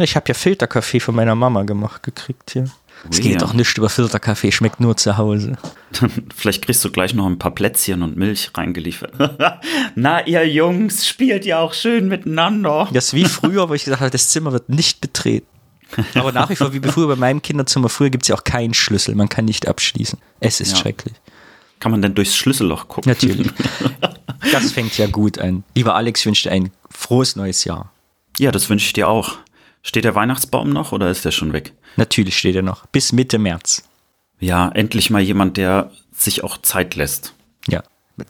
Ich habe ja Filterkaffee von meiner Mama gemacht gekriegt hier. Es geht ja. doch nicht über Filterkaffee, schmeckt nur zu Hause. Vielleicht kriegst du gleich noch ein paar Plätzchen und Milch reingeliefert. Na, ihr Jungs, spielt ja auch schön miteinander. Das ist wie früher, wo ich gesagt habe, das Zimmer wird nicht betreten. Aber nach wie vor, wie früher bei meinem Kinderzimmer, früher gibt es ja auch keinen Schlüssel. Man kann nicht abschließen. Es ist Ja. schrecklich. Kann man denn durchs Schlüsselloch gucken? Natürlich. Das fängt ja gut an. Lieber Alex, ich wünsche dir ein frohes neues Jahr. Ja, das wünsche ich dir auch. Steht der Weihnachtsbaum noch oder ist der schon weg? Natürlich steht er noch. Bis Mitte März. Ja, endlich mal jemand, der sich auch Zeit lässt. Ja.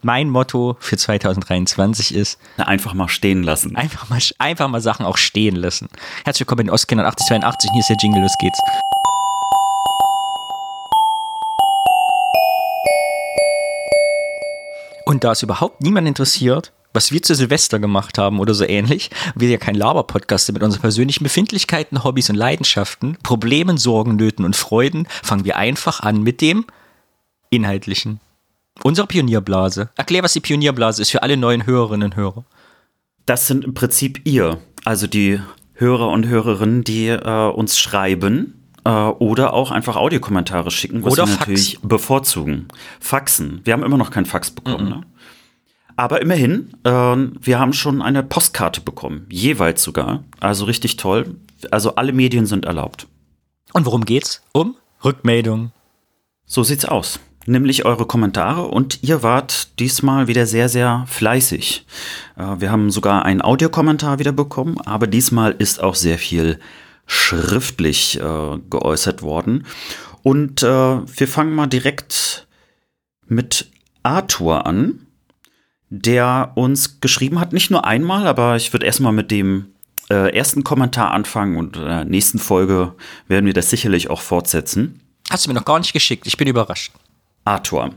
Mein Motto für 2023 ist, Na, Einfach mal stehen lassen. einfach mal, einfach mal Sachen auch stehen lassen. Herzlich willkommen in Ostkindern 8082. Hier ist der Jingle, los geht's. Und da es überhaupt niemand interessiert, was wir zu Silvester gemacht haben oder so ähnlich, wir ja kein Laber-Podcast sind mit unseren persönlichen Befindlichkeiten, Hobbys und Leidenschaften, Problemen, Sorgen, Nöten und Freuden, fangen wir einfach an mit dem Inhaltlichen. Unsere Pionierblase. Erklär, was die Pionierblase ist für alle neuen Hörerinnen und Hörer. Das sind im Prinzip ihr, also die Hörer und Hörerinnen, die äh, uns schreiben äh, oder auch einfach Audiokommentare schicken, was Oder wir Fax. natürlich bevorzugen. Faxen. Wir haben immer noch keinen Fax bekommen. Ne? Aber immerhin, äh, wir haben schon eine Postkarte bekommen, jeweils sogar. Also richtig toll. Also alle Medien sind erlaubt. Und worum geht's? Um Rückmeldung. So sieht's aus. Nämlich eure Kommentare und ihr wart diesmal wieder sehr, sehr fleißig. Äh, Wir haben sogar einen Audiokommentar wieder bekommen, aber diesmal ist auch sehr viel schriftlich äh, geäußert worden. Und äh, wir fangen mal direkt mit Arthur an, der uns geschrieben hat, nicht nur einmal, aber ich würde erstmal mit dem äh, ersten Kommentar anfangen und in der nächsten Folge werden wir das sicherlich auch fortsetzen. Hast du mir noch gar nicht geschickt. Ich bin überrascht. Arthur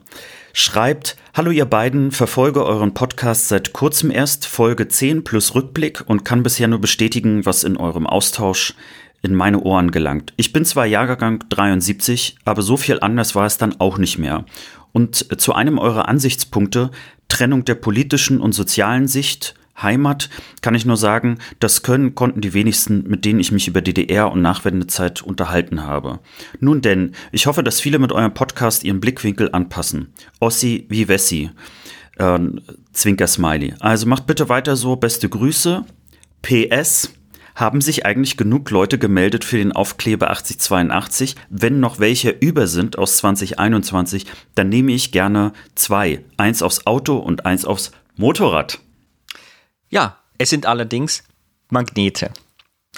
schreibt, Hallo ihr beiden, verfolge euren Podcast seit kurzem erst, Folge 10 plus Rückblick und kann bisher nur bestätigen, was in eurem Austausch in meine Ohren gelangt. Ich bin zwar Jahrgang 73, aber so viel anders war es dann auch nicht mehr. Und zu einem eurer Ansichtspunkte, Trennung der politischen und sozialen Sicht, Heimat, kann ich nur sagen, das können konnten die wenigsten, mit denen ich mich über DDR und Nachwendezeit unterhalten habe. Nun denn, ich hoffe, dass viele mit eurem Podcast ihren Blickwinkel anpassen. Ossi wie Wessi. Äh, Zwinker Smiley. Also macht bitte weiter so, beste Grüße. PS. Haben sich eigentlich genug Leute gemeldet für den Aufkleber 8082? Wenn noch welche über sind aus 2021, dann nehme ich gerne zwei. Eins aufs Auto und eins aufs Motorrad. Ja, es sind allerdings Magnete.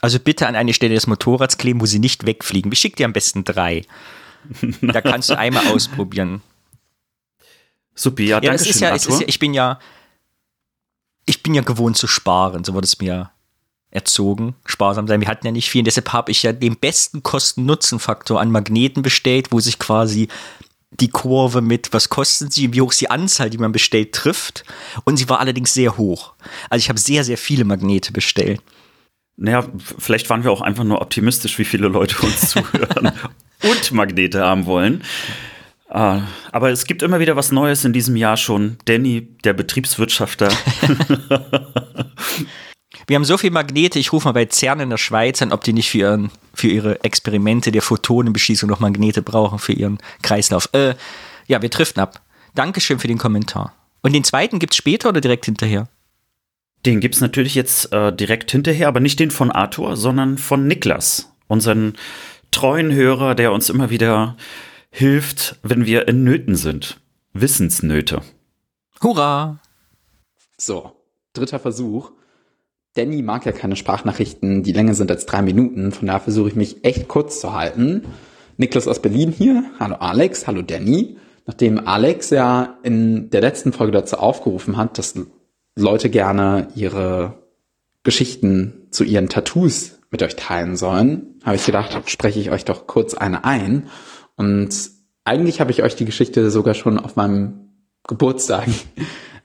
Also bitte an eine Stelle des Motorrads kleben, wo sie nicht wegfliegen. Ich schicke dir am besten drei. Da kannst du einmal ausprobieren. Supi, ja, Ja, danke schön, ja, es ist Arthur. ja, ich bin ja, ich bin ja gewohnt zu sparen, so wurde es mir erzogen, sparsam sein. Wir hatten ja nicht viel, und deshalb habe ich ja den besten Kosten-Nutzen-Faktor an Magneten bestellt, wo sich quasi die Kurve mit, was kosten sie wie hoch ist die Anzahl, die man bestellt, trifft. Und sie war allerdings sehr hoch. Also ich habe sehr, sehr viele Magnete bestellt. Naja, vielleicht waren wir auch einfach nur optimistisch, wie viele Leute uns zuhören und Magnete haben wollen. Ah, aber es gibt immer wieder was Neues in diesem Jahr schon. Danny, der Betriebswirtschafter. Wir haben so viele Magnete, ich rufe mal bei CERN in der Schweiz an, ob die nicht für, ihren, für ihre Experimente der Photonenbeschießung noch Magnete brauchen für ihren Kreislauf. Äh, ja, wir driften ab. Dankeschön für den Kommentar. Und den zweiten gibt's später oder direkt hinterher? Den gibt's natürlich jetzt äh, direkt hinterher, aber nicht den von Arthur, sondern von Niklas, unseren treuen Hörer, der uns immer wieder hilft, wenn wir in Nöten sind. Wissensnöte. Hurra! So, dritter Versuch. Danny mag ja keine Sprachnachrichten, die länger sind als drei Minuten. Von daher versuche ich mich echt kurz zu halten. Niklas aus Berlin hier. Hallo Alex, hallo Danny. Nachdem Alex ja in der letzten Folge dazu aufgerufen hat, dass Leute gerne ihre Geschichten zu ihren Tattoos mit euch teilen sollen, habe ich gedacht, spreche ich euch doch kurz eine ein. Und eigentlich habe ich euch die Geschichte sogar schon auf meinem Geburtstag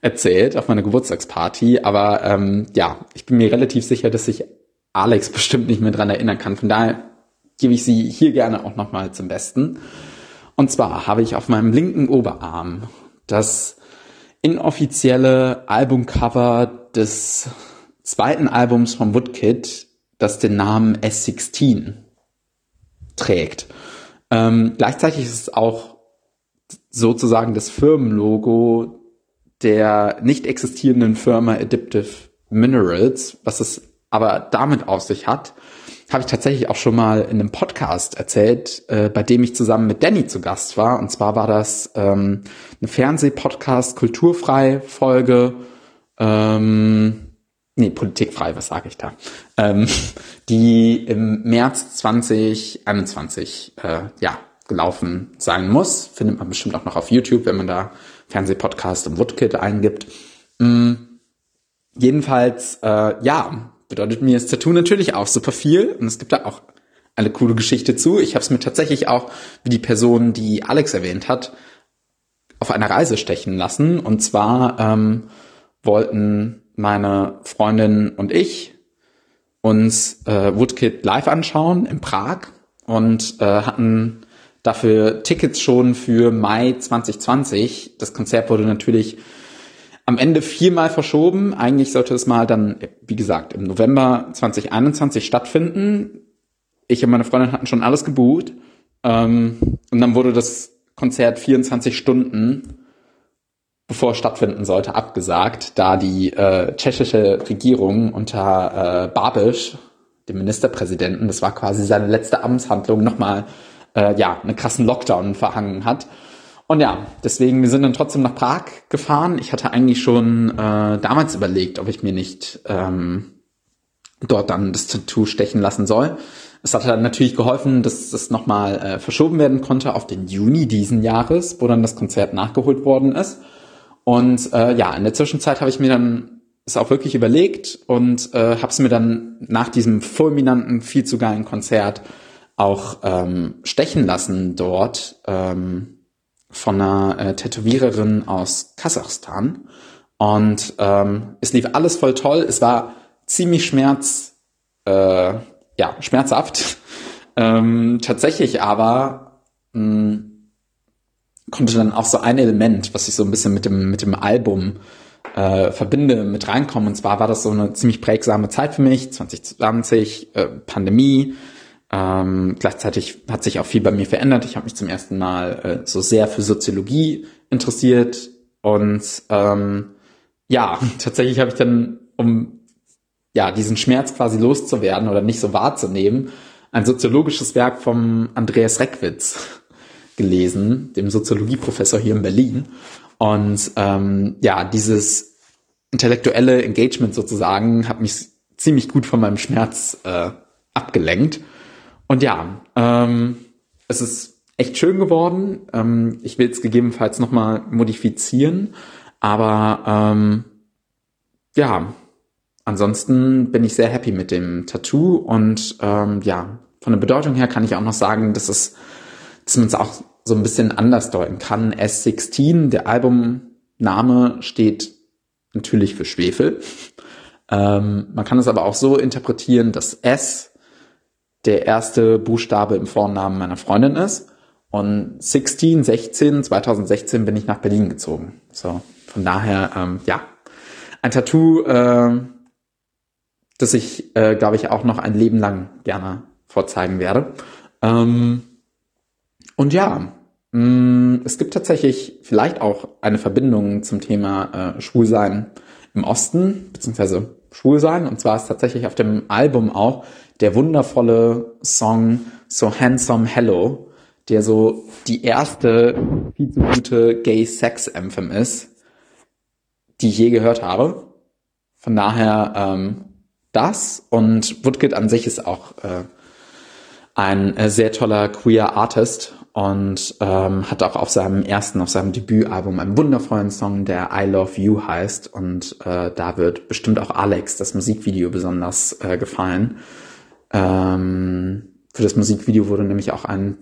erzählt, auf meiner Geburtstagsparty. Aber ähm, ja, ich bin mir relativ sicher, dass sich Alex bestimmt nicht mehr dran erinnern kann. Von daher gebe ich sie hier gerne auch nochmal zum Besten. Und zwar habe ich auf meinem linken Oberarm das inoffizielle Albumcover des zweiten Albums von Woodkid, das den Namen S16 trägt. Ähm, gleichzeitig ist es auch sozusagen das Firmenlogo der nicht existierenden Firma Adaptive Minerals, was es aber damit auf sich hat, habe ich tatsächlich auch schon mal in einem Podcast erzählt, äh, bei dem ich zusammen mit Danny zu Gast war. Und zwar war das ähm, eine Fernsehpodcast kulturfrei Folge, ähm, nee, politikfrei, was sage ich da, ähm, die im März 2021 äh, ja gelaufen sein muss. Findet man bestimmt auch noch auf YouTube, wenn man da Fernsehpodcast im Woodkit eingibt. Mm, jedenfalls, äh, ja, bedeutet mir das Tattoo natürlich auch super viel und es gibt da auch eine coole Geschichte zu. Ich habe es mir tatsächlich auch, wie die Person, die Alex erwähnt hat, auf einer Reise stechen lassen. Und zwar ähm, wollten meine Freundin und ich uns äh, Woodkid live anschauen in Prag und äh, hatten dafür Tickets schon für Mai 2020. Das Konzert wurde natürlich am Ende viermal verschoben. Eigentlich sollte es mal dann, wie gesagt, im November 2021 stattfinden. Ich und meine Freundin hatten schon alles gebucht. Ähm, und dann wurde das Konzert 24 Stunden bevor es stattfinden sollte, abgesagt, da die äh, tschechische Regierung unter äh, Babiš, dem Ministerpräsidenten, das war quasi seine letzte Amtshandlung, nochmal äh, ja, einen krassen Lockdown verhangen hat. Und ja, deswegen, wir sind dann trotzdem nach Prag gefahren. Ich hatte eigentlich schon äh, damals überlegt, ob ich mir nicht ähm, dort dann das Tattoo stechen lassen soll. Es hat dann natürlich geholfen, dass das nochmal äh, verschoben werden konnte auf den Juni diesen Jahres, wo dann das Konzert nachgeholt worden ist. Und äh, ja, in der Zwischenzeit habe ich mir dann es auch wirklich überlegt und äh, habe es mir dann nach diesem fulminanten, viel zu geilen Konzert auch ähm, stechen lassen dort ähm, von einer äh, Tätowiererin aus Kasachstan. Und ähm, es lief alles voll toll. Es war ziemlich schmerz, äh, ja, schmerzhaft. ähm, tatsächlich aber mh, konnte dann auch so ein Element, was ich so ein bisschen mit dem, mit dem Album äh, verbinde, mit reinkommen. Und zwar war das so eine ziemlich prägsame Zeit für mich, 2020, äh, Pandemie, ähm, gleichzeitig hat sich auch viel bei mir verändert. Ich habe mich zum ersten Mal äh, so sehr für Soziologie interessiert und ähm, ja, tatsächlich habe ich dann, um ja diesen Schmerz quasi loszuwerden oder nicht so wahrzunehmen, ein soziologisches Werk vom Andreas Reckwitz gelesen, dem Soziologieprofessor hier in Berlin. Und ähm, ja, dieses intellektuelle Engagement sozusagen hat mich ziemlich gut von meinem Schmerz äh, abgelenkt. Und ja, ähm, es ist echt schön geworden. Ähm, ich will es gegebenenfalls nochmal modifizieren. Aber ähm, ja, ansonsten bin ich sehr happy mit dem Tattoo. Und ähm, ja, von der Bedeutung her kann ich auch noch sagen, dass es, dass man es auch so ein bisschen anders deuten kann. S16, der Albumname steht natürlich für Schwefel. Ähm, man kann es aber auch so interpretieren, dass S der erste Buchstabe im Vornamen meiner Freundin ist. Und 16, 16, 2016 bin ich nach Berlin gezogen. So, von daher, ähm, ja, ein Tattoo, äh, das ich, äh, glaube ich, auch noch ein Leben lang gerne vorzeigen werde. Ähm, und ja, mh, mm, es gibt tatsächlich vielleicht auch eine Verbindung zum Thema äh, Schwulsein im Osten, beziehungsweise Schwulsein. Und zwar ist tatsächlich auf dem Album auch der wundervolle Song So Handsome Hello, der so die erste viel zu gute Gay Sex Anthem ist, die ich je gehört habe. Von daher ähm, das und Woodkid an sich ist auch äh, ein sehr toller queer Artist und ähm, hat auch auf seinem ersten, auf seinem Debütalbum einen wundervollen Song, der I Love You heißt und äh, da wird bestimmt auch Alex das Musikvideo besonders äh, gefallen. Ähm, für das Musikvideo wurde nämlich auch ein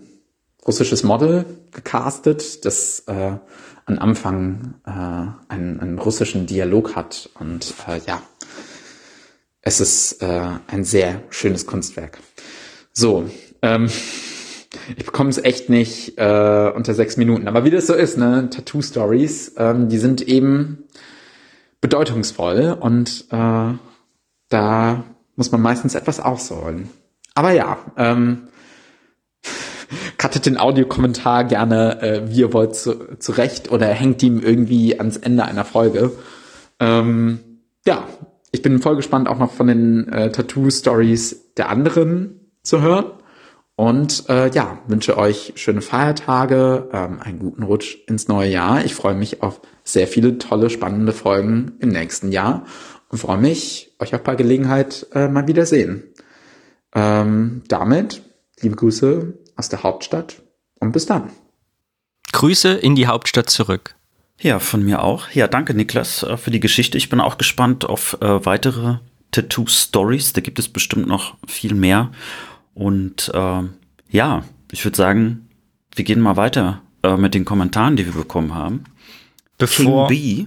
russisches Model gecastet, das äh, am Anfang äh, einen, einen russischen Dialog hat. Und äh, ja, es ist äh, ein sehr schönes Kunstwerk. So, ähm, ich bekomme es echt nicht äh, unter sechs Minuten. Aber wie das so ist, ne, Tattoo-Stories, ähm, die sind eben bedeutungsvoll und äh, da muss man meistens etwas ausholen. Aber ja, ähm, cuttet den Audiokommentar gerne, äh, wie ihr wollt, zu, zurecht oder hängt ihm irgendwie ans Ende einer Folge. Ähm, ja, ich bin voll gespannt, auch noch von den äh, Tattoo-Stories der anderen zu hören. Und äh, ja, wünsche euch schöne Feiertage, ähm, einen guten Rutsch ins neue Jahr. Ich freue mich auf sehr viele tolle, spannende Folgen im nächsten Jahr und freue mich, euch auch bei Gelegenheit äh, mal wiedersehen. Ähm, damit liebe Grüße aus der Hauptstadt und bis dann. Grüße in die Hauptstadt zurück. Ja, von mir auch. Ja, danke Niklas äh, für die Geschichte. Ich bin auch gespannt auf äh, weitere Tattoo-Stories. Da gibt es bestimmt noch viel mehr. Und äh, ja, ich würde sagen, wir gehen mal weiter äh, mit den Kommentaren, die wir bekommen haben. Bevor King B.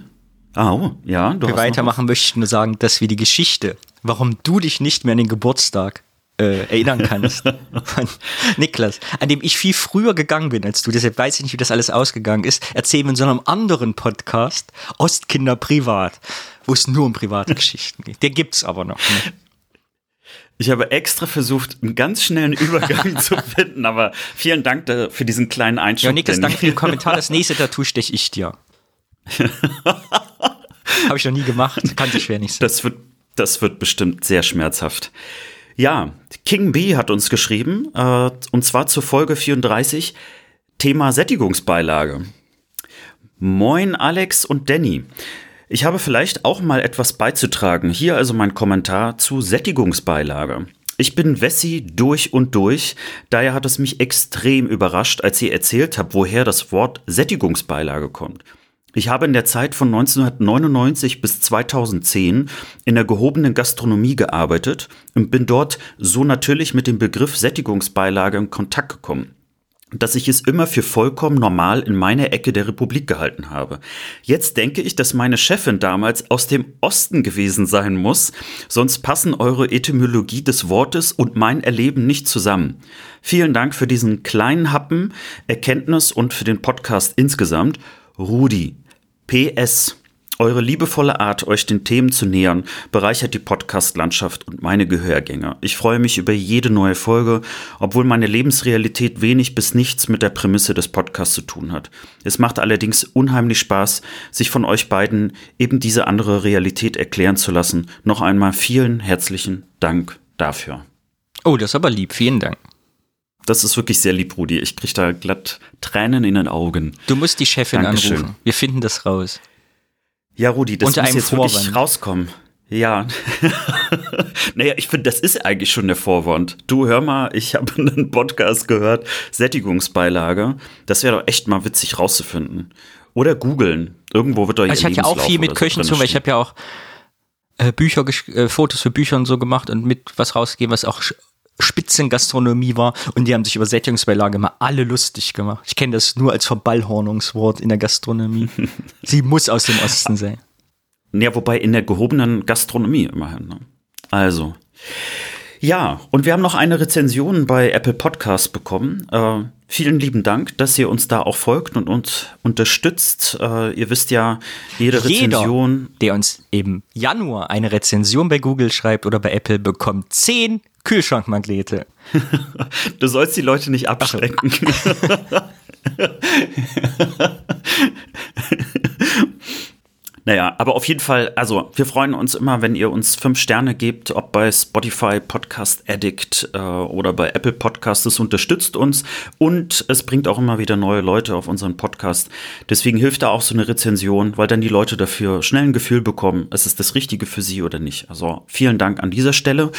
Oh, ja, du wir weitermachen, möchte ich nur sagen, dass wir die Geschichte, warum du dich nicht mehr an den Geburtstag äh, erinnern kannst. Von Niklas, an dem ich viel früher gegangen bin als du, deshalb weiß ich nicht, wie das alles ausgegangen ist, erzählen wir in so einem anderen Podcast, Ostkinder Privat, wo es nur um private Geschichten geht. Der gibt's aber noch. Ne? Ich habe extra versucht, einen ganz schnellen Übergang zu finden, aber vielen Dank für diesen kleinen Einschub. Ja, Niklas, danke für den Kommentar. Das nächste Tattoo steche ich dir. habe ich noch nie gemacht, kann sich schwer nicht. Das wird, das wird bestimmt sehr schmerzhaft. Ja, King B hat uns geschrieben, äh, und zwar zur Folge 34, Thema Sättigungsbeilage. Moin Alex und Danny. Ich habe vielleicht auch mal etwas beizutragen. Hier also mein Kommentar zu Sättigungsbeilage. Ich bin Wessi durch und durch, daher hat es mich extrem überrascht, als ihr erzählt habt, woher das Wort Sättigungsbeilage kommt. Ich habe in der Zeit von 1999 bis 2010 in der gehobenen Gastronomie gearbeitet und bin dort so natürlich mit dem Begriff Sättigungsbeilage in Kontakt gekommen dass ich es immer für vollkommen normal in meiner Ecke der Republik gehalten habe. Jetzt denke ich, dass meine Chefin damals aus dem Osten gewesen sein muss, sonst passen eure Etymologie des Wortes und mein Erleben nicht zusammen. Vielen Dank für diesen kleinen Happen, Erkenntnis und für den Podcast insgesamt. Rudi. PS. Eure liebevolle Art, euch den Themen zu nähern, bereichert die Podcast-Landschaft und meine Gehörgänge. Ich freue mich über jede neue Folge, obwohl meine Lebensrealität wenig bis nichts mit der Prämisse des Podcasts zu tun hat. Es macht allerdings unheimlich Spaß, sich von euch beiden eben diese andere Realität erklären zu lassen. Noch einmal vielen herzlichen Dank dafür. Oh, das ist aber lieb. Vielen Dank. Das ist wirklich sehr lieb, Rudi. Ich kriege da glatt Tränen in den Augen. Du musst die Chefin Dankeschön. anrufen. Wir finden das raus. Ja, Rudi, das Unter muss jetzt Vorwand. wirklich rauskommen. Ja. naja, ich finde, das ist eigentlich schon der Vorwand. Du, hör mal, ich habe einen Podcast gehört, Sättigungsbeilage. Das wäre doch echt mal witzig rauszufinden. Oder googeln. Irgendwo wird doch also Ich habe ja auch viel mit Köchen zu, weil ich habe ja auch äh, Bücher, äh, Fotos für Bücher und so gemacht und mit was rausgegeben, was auch Spitzengastronomie war und die haben sich über Sättigungsbeilage immer alle lustig gemacht. Ich kenne das nur als Verballhornungswort in der Gastronomie. Sie muss aus dem Osten sein. Ja, wobei in der gehobenen Gastronomie immerhin. Ne? Also. Ja, und wir haben noch eine Rezension bei Apple Podcasts bekommen. Äh, vielen lieben Dank, dass ihr uns da auch folgt und uns unterstützt. Äh, ihr wisst ja, jede Rezension. Jeder, der uns im Januar eine Rezension bei Google schreibt oder bei Apple, bekommt 10 Kühlschrankmagnete. du sollst die Leute nicht abschrecken. Naja, aber auf jeden Fall, also wir freuen uns immer, wenn ihr uns fünf Sterne gebt, ob bei Spotify, Podcast Addict äh, oder bei Apple Podcasts. Das unterstützt uns und es bringt auch immer wieder neue Leute auf unseren Podcast. Deswegen hilft da auch so eine Rezension, weil dann die Leute dafür schnell ein Gefühl bekommen, ist es das Richtige für sie oder nicht. Also vielen Dank an dieser Stelle.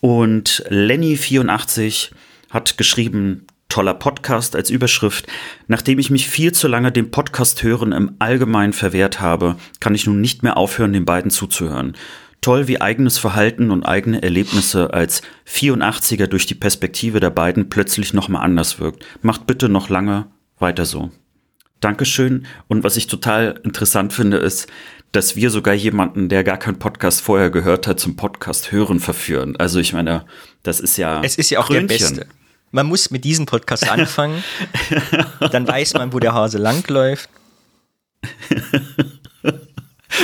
Und Lenny84 hat geschrieben, toller Podcast als Überschrift. Nachdem ich mich viel zu lange dem Podcast hören im Allgemeinen verwehrt habe, kann ich nun nicht mehr aufhören, den beiden zuzuhören. Toll, wie eigenes Verhalten und eigene Erlebnisse als 84er durch die Perspektive der beiden plötzlich nochmal anders wirkt. Macht bitte noch lange weiter so. Dankeschön. Und was ich total interessant finde, ist, dass wir sogar jemanden, der gar keinen Podcast vorher gehört hat, zum Podcast hören verführen. Also ich meine, das ist ja. Es ist ja auch Krönchen. der Beste man muss mit diesem Podcast anfangen. Dann weiß man, wo der Hase langläuft.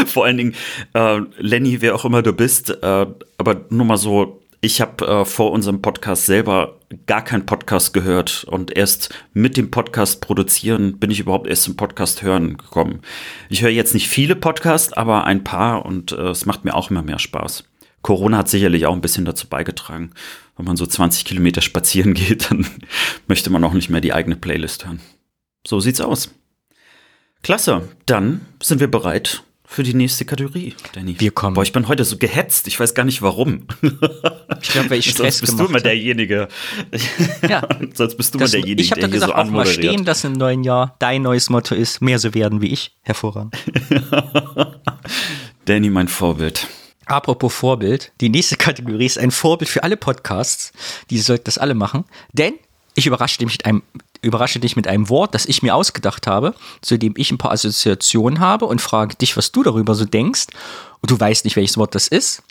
Vor allen Dingen, äh, Lenny, wer auch immer du bist, äh, aber nur mal so, ich habe äh, vor unserem Podcast selber gar keinen Podcast gehört und erst mit dem Podcast produzieren bin ich überhaupt erst zum Podcast hören gekommen. Ich höre jetzt nicht viele Podcasts, aber ein paar und äh, es macht mir auch immer mehr Spaß. Corona hat sicherlich auch ein bisschen dazu beigetragen. Wenn man so 20 Kilometer spazieren geht, dann möchte man auch nicht mehr die eigene Playlist hören. So sieht's aus. Klasse, dann sind wir bereit für die nächste Kategorie, Danny. Wir kommen. Boah, ich bin heute so gehetzt. Ich weiß gar nicht warum. Ich glaube, weil ich Stress Sonst bist du gemacht immer habe. derjenige. Ja. Sonst bist du Das, immer derjenige, ich habe der da hier gesagt, so auch mal stehen, dass im neuen Jahr dein neues Motto ist, mehr so werden wie ich. Hervorragend. Danny, mein Vorbild. Apropos Vorbild, die nächste Kategorie ist ein Vorbild für alle Podcasts. Die sollten das alle machen. Denn ich überrasche dich mit einem, überrasche dich mit einem Wort, das ich mir ausgedacht habe, zu dem ich ein paar Assoziationen habe und frage dich, was du darüber so denkst. Und du weißt nicht, welches Wort das ist.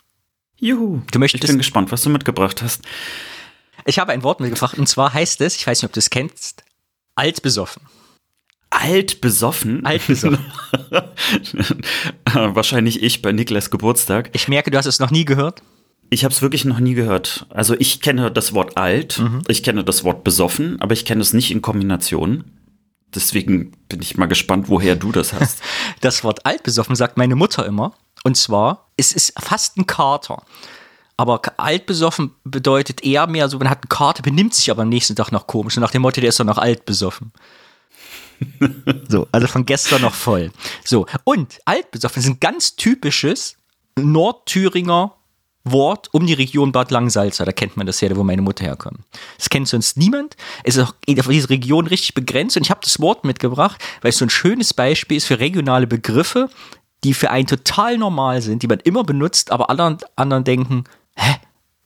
Juhu. Du möchtest- ich bin gespannt, was du mitgebracht hast. Ich habe ein Wort mitgebracht und zwar heißt es, ich weiß nicht, ob du es kennst, altbesoffen. Alt besoffen. Altbesoffen. Wahrscheinlich ich bei Niklas Geburtstag. Ich merke, du hast es noch nie gehört. Ich habe es wirklich noch nie gehört. Also ich kenne das Wort alt, Mhm. ich kenne das Wort besoffen, aber ich kenne es nicht in Kombination. Deswegen bin ich mal gespannt, woher du das hast. Das Wort altbesoffen sagt meine Mutter immer. Und zwar, es ist fast ein Kater. Aber altbesoffen bedeutet eher mehr so, man hat einen Kater, benimmt sich aber am nächsten Tag noch komisch. Und nach dem Motto, der ist doch noch altbesoffen. so, also von gestern noch voll. So, und altbesoffen ist ein ganz typisches Nordthüringer Wort um die Region Bad Langsalza. Da kennt man das ja, wo meine Mutter herkommt. Das kennt sonst niemand. Es ist auch auf diese Region richtig begrenzt. Und ich habe das Wort mitgebracht, weil es so ein schönes Beispiel ist für regionale Begriffe, die für einen total normal sind, die man immer benutzt, aber anderen, anderen denken, hä?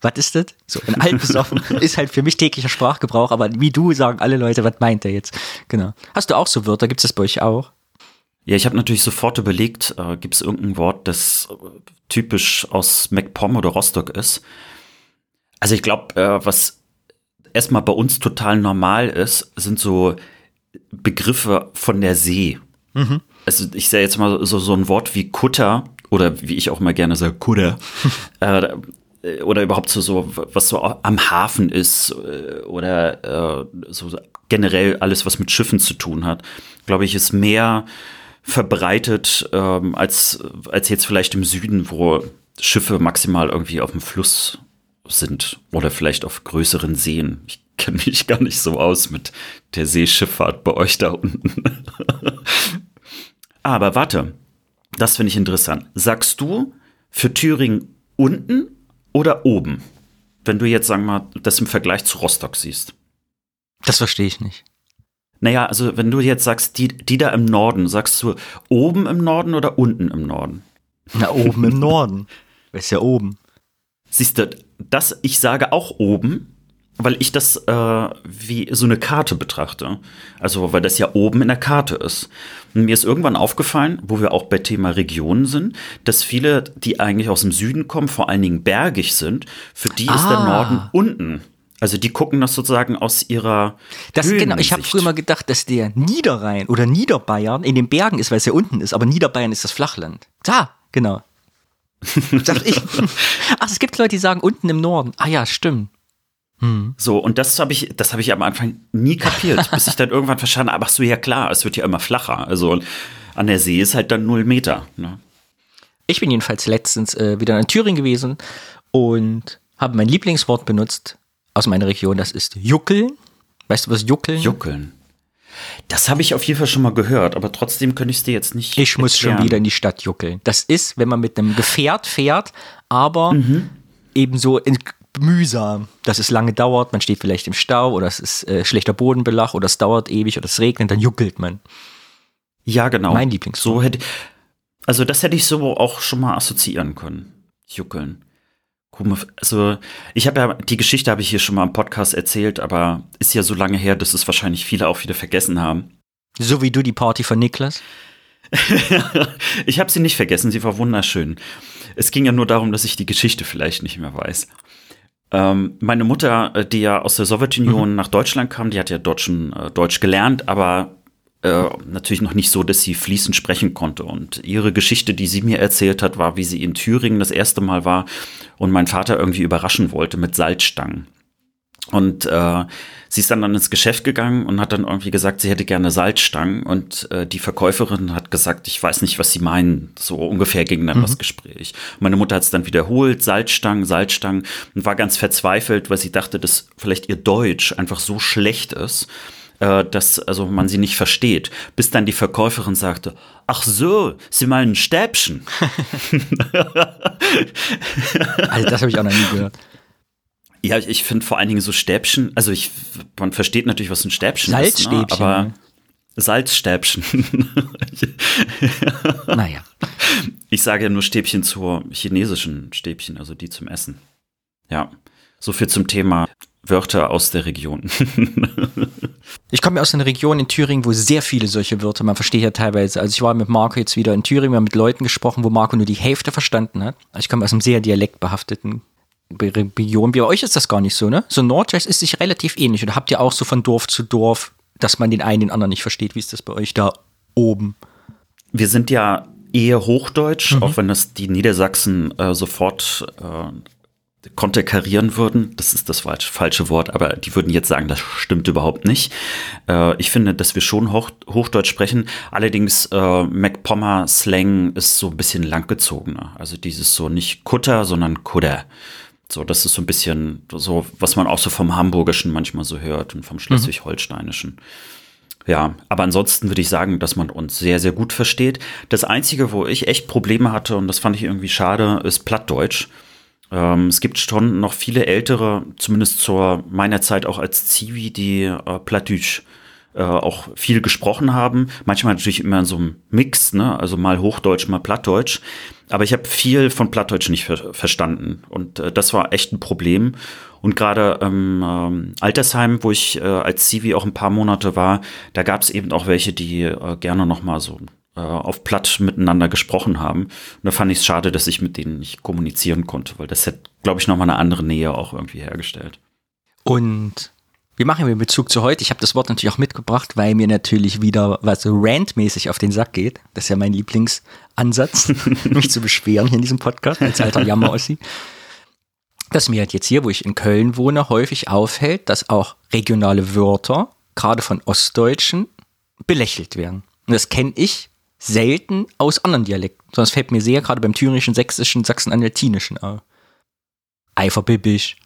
Was ist das? So, ein altbesoffen ist halt für mich täglicher Sprachgebrauch, aber wie du sagen alle Leute, was meint er jetzt? Genau. Hast du auch so Wörter? Gibt es das bei euch auch? Ja, ich habe natürlich sofort überlegt, äh, gibt es irgendein Wort, das äh, typisch aus MacPom oder Rostock ist. Also ich glaube, äh, was erstmal bei uns total normal ist, sind so Begriffe von der See. Also ich sage jetzt mal so, so ein Wort wie Kutter oder wie ich auch mal gerne sage, Kutter. äh, oder überhaupt so, so, was so am Hafen ist äh, oder äh, so generell alles, was mit Schiffen zu tun hat, glaube ich, ist mehr verbreitet ähm, als, als jetzt vielleicht im Süden, wo Schiffe maximal irgendwie auf dem Fluss sind oder vielleicht auf größeren Seen. Ich kenne mich gar nicht so aus mit der Seeschifffahrt bei euch da unten. Aber warte, das finde ich interessant. Sagst du für Thüringen unten oder oben? Wenn du jetzt, sagen wir mal, das im Vergleich zu Rostock siehst. Das verstehe ich nicht. Naja, also wenn du jetzt sagst, die, die da im Norden, sagst du oben im Norden oder unten im Norden? Na, oben im Norden. Ist ja oben. Siehst du, das, ich sage auch oben, weil ich das äh, wie so eine Karte betrachte. Also, weil das ja oben in der Karte ist. Und mir ist irgendwann aufgefallen, wo wir auch bei Thema Regionen sind, dass viele, die eigentlich aus dem Süden kommen, vor allen Dingen bergig sind, für die ist der Ah. Norden unten. Also die gucken das sozusagen aus ihrer Das, genau, ich habe früher mal gedacht, dass der Niederrhein oder Niederbayern in den Bergen ist, weil es ja unten ist, aber Niederbayern ist das Flachland. Da, genau. Dachte ich. Ach, es gibt Leute, die sagen unten im Norden. Ah ja, stimmt. So, und das habe ich, das habe ich am Anfang nie kapiert, bis ich dann irgendwann verstanden habe, ach so, ja klar, es wird ja immer flacher. Also an der See ist halt dann null Meter. Ne? Ich bin jedenfalls letztens äh, wieder in Thüringen gewesen und habe mein Lieblingswort benutzt aus meiner Region. Das ist Juckeln. Weißt du, was Juckeln? Juckeln. Das habe ich auf jeden Fall schon mal gehört, aber trotzdem könnte ich es dir jetzt nicht. Ich muss schon erklären. wieder in die Stadt juckeln. Das ist, wenn man mit einem Gefährt fährt, aber Mhm. eben so in, mühsam, dass es lange dauert. Man steht vielleicht im Stau oder es ist äh, schlechter Bodenbelag oder es dauert ewig oder es regnet, dann juckelt man. Ja, genau. Mein Lieblingswort. So hätte, also das hätte ich so auch schon mal assoziieren können. Juckeln. Komisch. Also ich habe ja die Geschichte habe ich hier schon mal im Podcast erzählt, aber ist ja so lange her, dass es wahrscheinlich viele auch wieder vergessen haben. So wie du die Party von Niklas. ich habe sie nicht vergessen, sie war wunderschön. Es ging ja nur darum, dass ich die Geschichte vielleicht nicht mehr weiß. Ähm, meine Mutter, äh, die ja aus der Sowjetunion nach Deutschland kam, die hat ja Deutsch, äh, Deutsch gelernt, aber äh, natürlich noch nicht so, dass sie fließend sprechen konnte. Und ihre Geschichte, die sie mir erzählt hat, war, wie sie in Thüringen das erste Mal war und mein Vater irgendwie überraschen wollte mit Salzstangen. Und äh, sie ist dann, dann ins Geschäft gegangen und hat dann irgendwie gesagt, sie hätte gerne Salzstangen. Und äh, die Verkäuferin hat gesagt, ich weiß nicht, was sie meinen. So ungefähr ging dann mhm. das Gespräch. Meine Mutter hat es dann wiederholt, Salzstangen, Salzstangen, und war ganz verzweifelt, weil sie dachte, dass vielleicht ihr Deutsch einfach so schlecht ist, äh, dass also man sie nicht versteht, bis dann die Verkäuferin sagte, ach so, Sie meinen Stäbchen. also das habe ich auch noch nie gehört. Ja, ich finde vor allen Dingen so Stäbchen, also ich, man versteht natürlich, was ein Stäbchen ist, ne? aber Salzstäbchen. naja. Ich sage ja nur Stäbchen zur chinesischen Stäbchen, also die zum Essen. Ja, so viel zum Thema Wörter aus der Region. ich komme aus einer Region in Thüringen, wo sehr viele solche Wörter, man versteht ja teilweise. Also ich war mit Marco jetzt wieder in Thüringen, wir haben mit Leuten gesprochen, wo Marco nur die Hälfte verstanden hat. Also ich komme aus einem sehr dialektbehafteten Region. Bei euch ist das gar nicht so, ne? So Nordwest ist sich relativ ähnlich. Oder habt ihr auch so von Dorf zu Dorf, dass man den einen den anderen nicht versteht? Wie ist das bei euch da oben? Wir sind ja eher Hochdeutsch, mhm. auch wenn das die Niedersachsen äh, sofort äh, konterkarieren würden. Das ist das falsche Wort, aber die würden jetzt sagen, das stimmt überhaupt nicht. Äh, ich finde, dass wir schon Hoch, Hochdeutsch sprechen. Allerdings äh, MacPommer Slang ist so ein bisschen langgezogener. Also dieses so nicht Kutter, sondern Kudder. So, das ist so ein bisschen so, was man auch so vom Hamburgischen manchmal so hört und vom mhm. Schleswig-Holsteinischen. Ja, aber ansonsten würde ich sagen, dass man uns sehr, sehr gut versteht. Das Einzige, wo ich echt Probleme hatte, und das fand ich irgendwie schade, ist Plattdeutsch. Ähm, es gibt schon noch viele ältere, zumindest zur meiner Zeit auch als Zivi, die äh, Plattdeutsch äh, auch viel gesprochen haben. Manchmal natürlich immer in so einem Mix, ne? also mal Hochdeutsch, mal Plattdeutsch. Aber ich habe viel von Plattdeutsch nicht ver verstanden und äh, das war echt ein Problem. Und gerade im ähm, Altersheim, wo ich äh, als Zivi auch ein paar Monate war, da gab es eben auch welche, die äh, gerne noch mal so äh, auf Platt miteinander gesprochen haben. Und da fand ich es schade, dass ich mit denen nicht kommunizieren konnte, weil das hätte, glaube ich, nochmal eine andere Nähe auch irgendwie hergestellt. Und wie machen wir in Bezug zu heute? Ich habe das Wort natürlich auch mitgebracht, weil mir natürlich wieder was so randmäßig auf den Sack geht. Das ist ja mein Lieblingsansatz, mich zu beschweren hier in diesem Podcast als alter Jammer-Ossi. Dass mir halt jetzt hier, wo ich in Köln wohne, häufig auffällt, dass auch regionale Wörter, gerade von Ostdeutschen, belächelt werden. Und das kenne ich selten aus anderen Dialekten. Sondern es fällt mir sehr gerade beim thüringischen, sächsischen, sachsen-anhaltinischen auf. Eiferbibisch,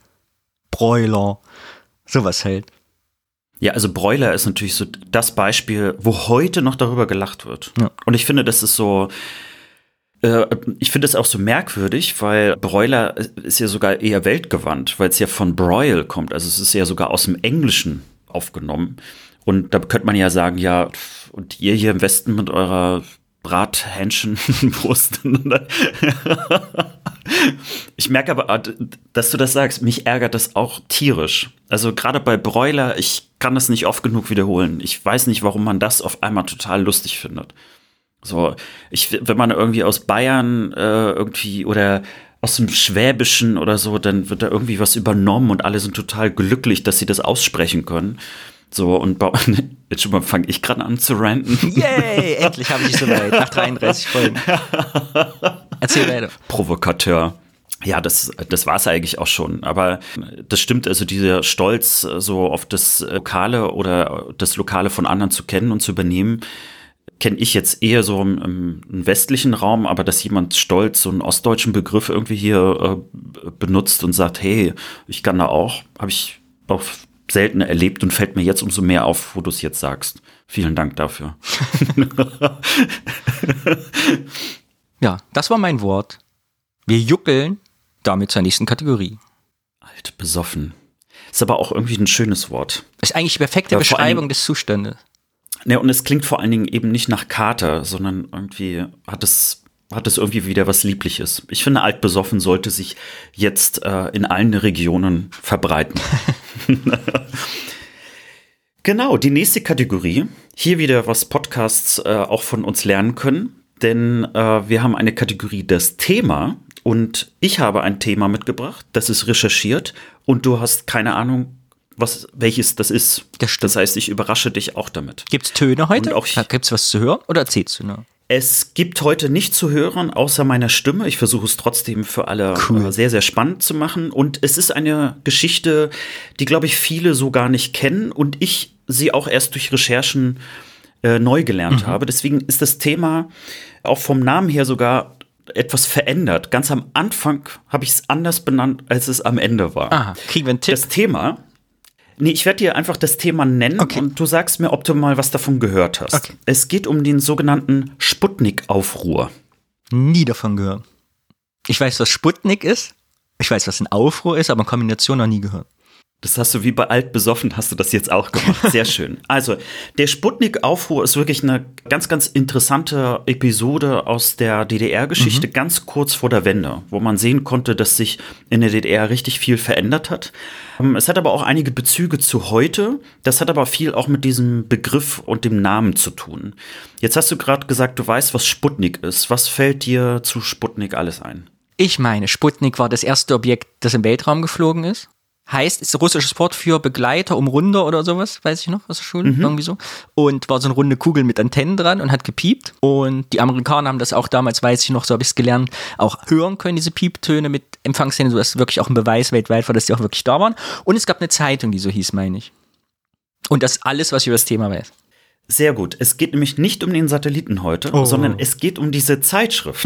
Bräuler, sowas halt. Ja, also Bräuler ist natürlich so das Beispiel, wo heute noch darüber gelacht wird. Ja. Und ich finde, das ist so, äh, ich finde es auch so merkwürdig, weil Bräuler ist ja sogar eher weltgewandt, weil es ja von Broil kommt. Also es ist ja sogar aus dem Englischen aufgenommen. Und da könnte man ja sagen, ja, und ihr hier im Westen mit eurer Brathähnchenbrust. ich merke aber, ah, dass du das sagst, mich ärgert das auch tierisch. Also gerade bei Broiler, ich kann das nicht oft genug wiederholen. Ich weiß nicht, warum man das auf einmal total lustig findet. So, ich, wenn man irgendwie aus Bayern äh, irgendwie oder aus dem Schwäbischen oder so, dann wird da irgendwie was übernommen und alle sind total glücklich, dass sie das aussprechen können. So, und jetzt schon mal fange ich gerade an zu ranten. Yay, endlich habe ich es soweit, nach 33 Folgen. Erzähl weiter. Provokateur. Ja, das, das war es eigentlich auch schon. Aber das stimmt, also dieser Stolz, so auf das Lokale oder das Lokale von anderen zu kennen und zu übernehmen, kenne ich jetzt eher so im, im, westlichen Raum, aber dass jemand stolz so einen ostdeutschen Begriff irgendwie hier äh, benutzt und sagt, hey, ich kann da auch, habe ich auch selten erlebt und fällt mir jetzt umso mehr auf, wo du es jetzt sagst. Vielen Dank dafür. ja, das war mein Wort. Wir juckeln damit zur nächsten Kategorie. Alt besoffen. Ist aber auch irgendwie ein schönes Wort. Ist eigentlich die perfekte Beschreibung des Zustandes. Ne, und es klingt vor allen Dingen eben nicht nach Kater, sondern irgendwie hat es hat es irgendwie wieder was Liebliches. Ich finde, altbesoffen sollte sich jetzt äh, in allen Regionen verbreiten. genau, die nächste Kategorie. Hier wieder, was Podcasts äh, auch von uns lernen können. Denn äh, wir haben eine Kategorie, das Thema. Und ich habe ein Thema mitgebracht, das ist recherchiert. Und du hast keine Ahnung, was, welches das ist. Das Das heißt, ich überrasche dich auch damit. Gibt's Töne heute? Und auch ich- Gibt's was zu hören oder erzählst du nur? Es gibt heute nicht zu hören, außer meiner Stimme. Ich versuche es trotzdem für alle Cool. äh, sehr, sehr spannend zu machen. Und es ist eine Geschichte, die, glaube ich, viele so gar nicht kennen und ich sie auch erst durch Recherchen äh, neu gelernt habe. Deswegen ist das Thema auch vom Namen her sogar etwas verändert. Ganz am Anfang habe ich es anders benannt, als es am Ende war. Aha, kriegen wir einen Tipp? Das Thema. Nee, ich werde dir einfach das Thema nennen Okay. und du sagst mir, ob du mal was davon gehört hast. Okay. Es geht um den sogenannten Sputnik-Aufruhr. Nie davon gehört. Ich weiß, was Sputnik ist. Ich weiß, was ein Aufruhr ist, aber in Kombination noch nie gehört. Das hast du wie bei alt besoffen, hast du das jetzt auch gemacht. Sehr schön. Also, der Sputnik-Aufruhr ist wirklich eine ganz, ganz interessante Episode aus der DDR-Geschichte, ganz kurz vor der Wende, wo man sehen konnte, dass sich in der DDR richtig viel verändert hat. Ähm, Es hat aber auch einige Bezüge zu heute. Das hat aber viel auch mit diesem Begriff und dem Namen zu tun. Jetzt hast du gerade gesagt, du weißt, was Sputnik ist. Was fällt dir zu Sputnik alles ein? Ich meine, Sputnik war das erste Objekt, das im Weltraum geflogen ist. Heißt, ist ein russisches Wort für Begleiter, Umrunder oder sowas, weiß ich noch aus der Schule, irgendwie so. Und war so eine runde Kugel mit Antennen dran und hat gepiept. Und die Amerikaner haben das auch damals, weiß ich noch, so habe ich es gelernt, auch hören können, diese Pieptöne mit Empfangszellen, so dass wirklich auch ein Beweis weltweit war, dass die auch wirklich da waren. Und es gab eine Zeitung, die so hieß, meine ich. Und das ist alles, was ich über das Thema weiß. Sehr gut. Es geht nämlich nicht um den Satelliten heute, Oh. sondern es geht um diese Zeitschrift.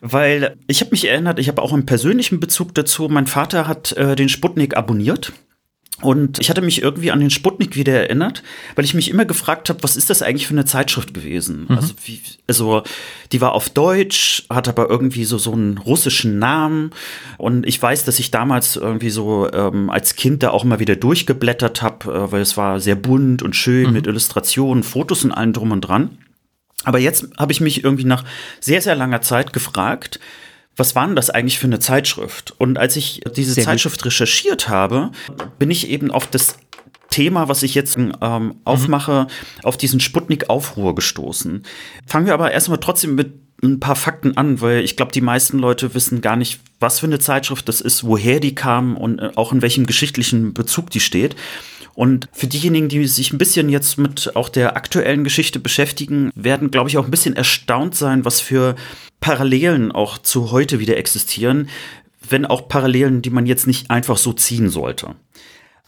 Weil ich habe mich erinnert, ich habe auch einen persönlichen Bezug dazu. Mein Vater hat äh, den Sputnik abonniert. Und ich hatte mich irgendwie an den Sputnik wieder erinnert, weil ich mich immer gefragt habe, was ist das eigentlich für eine Zeitschrift gewesen? Also, wie, also die war auf Deutsch, hat aber irgendwie so so einen russischen Namen. Und ich weiß, dass ich damals irgendwie so ähm, als Kind da auch immer wieder durchgeblättert habe, äh, weil es war sehr bunt und schön mit Illustrationen, Fotos und allem drum und dran. Aber jetzt habe ich mich irgendwie nach sehr, sehr langer Zeit gefragt, was war denn das eigentlich für eine Zeitschrift? Und als ich diese Sehr gut. Zeitschrift recherchiert habe, bin ich eben auf das Thema, was ich jetzt ähm, aufmache, auf diesen Sputnik-Aufruhr gestoßen. Fangen wir aber erstmal trotzdem mit ein paar Fakten an, weil ich glaube, die meisten Leute wissen gar nicht, was für eine Zeitschrift das ist, woher die kam und äh, auch in welchem geschichtlichen Bezug die steht. Und für diejenigen, die sich ein bisschen jetzt mit auch der aktuellen Geschichte beschäftigen, werden, glaube ich, auch ein bisschen erstaunt sein, was für Parallelen auch zu heute wieder existieren, wenn auch Parallelen, die man jetzt nicht einfach so ziehen sollte.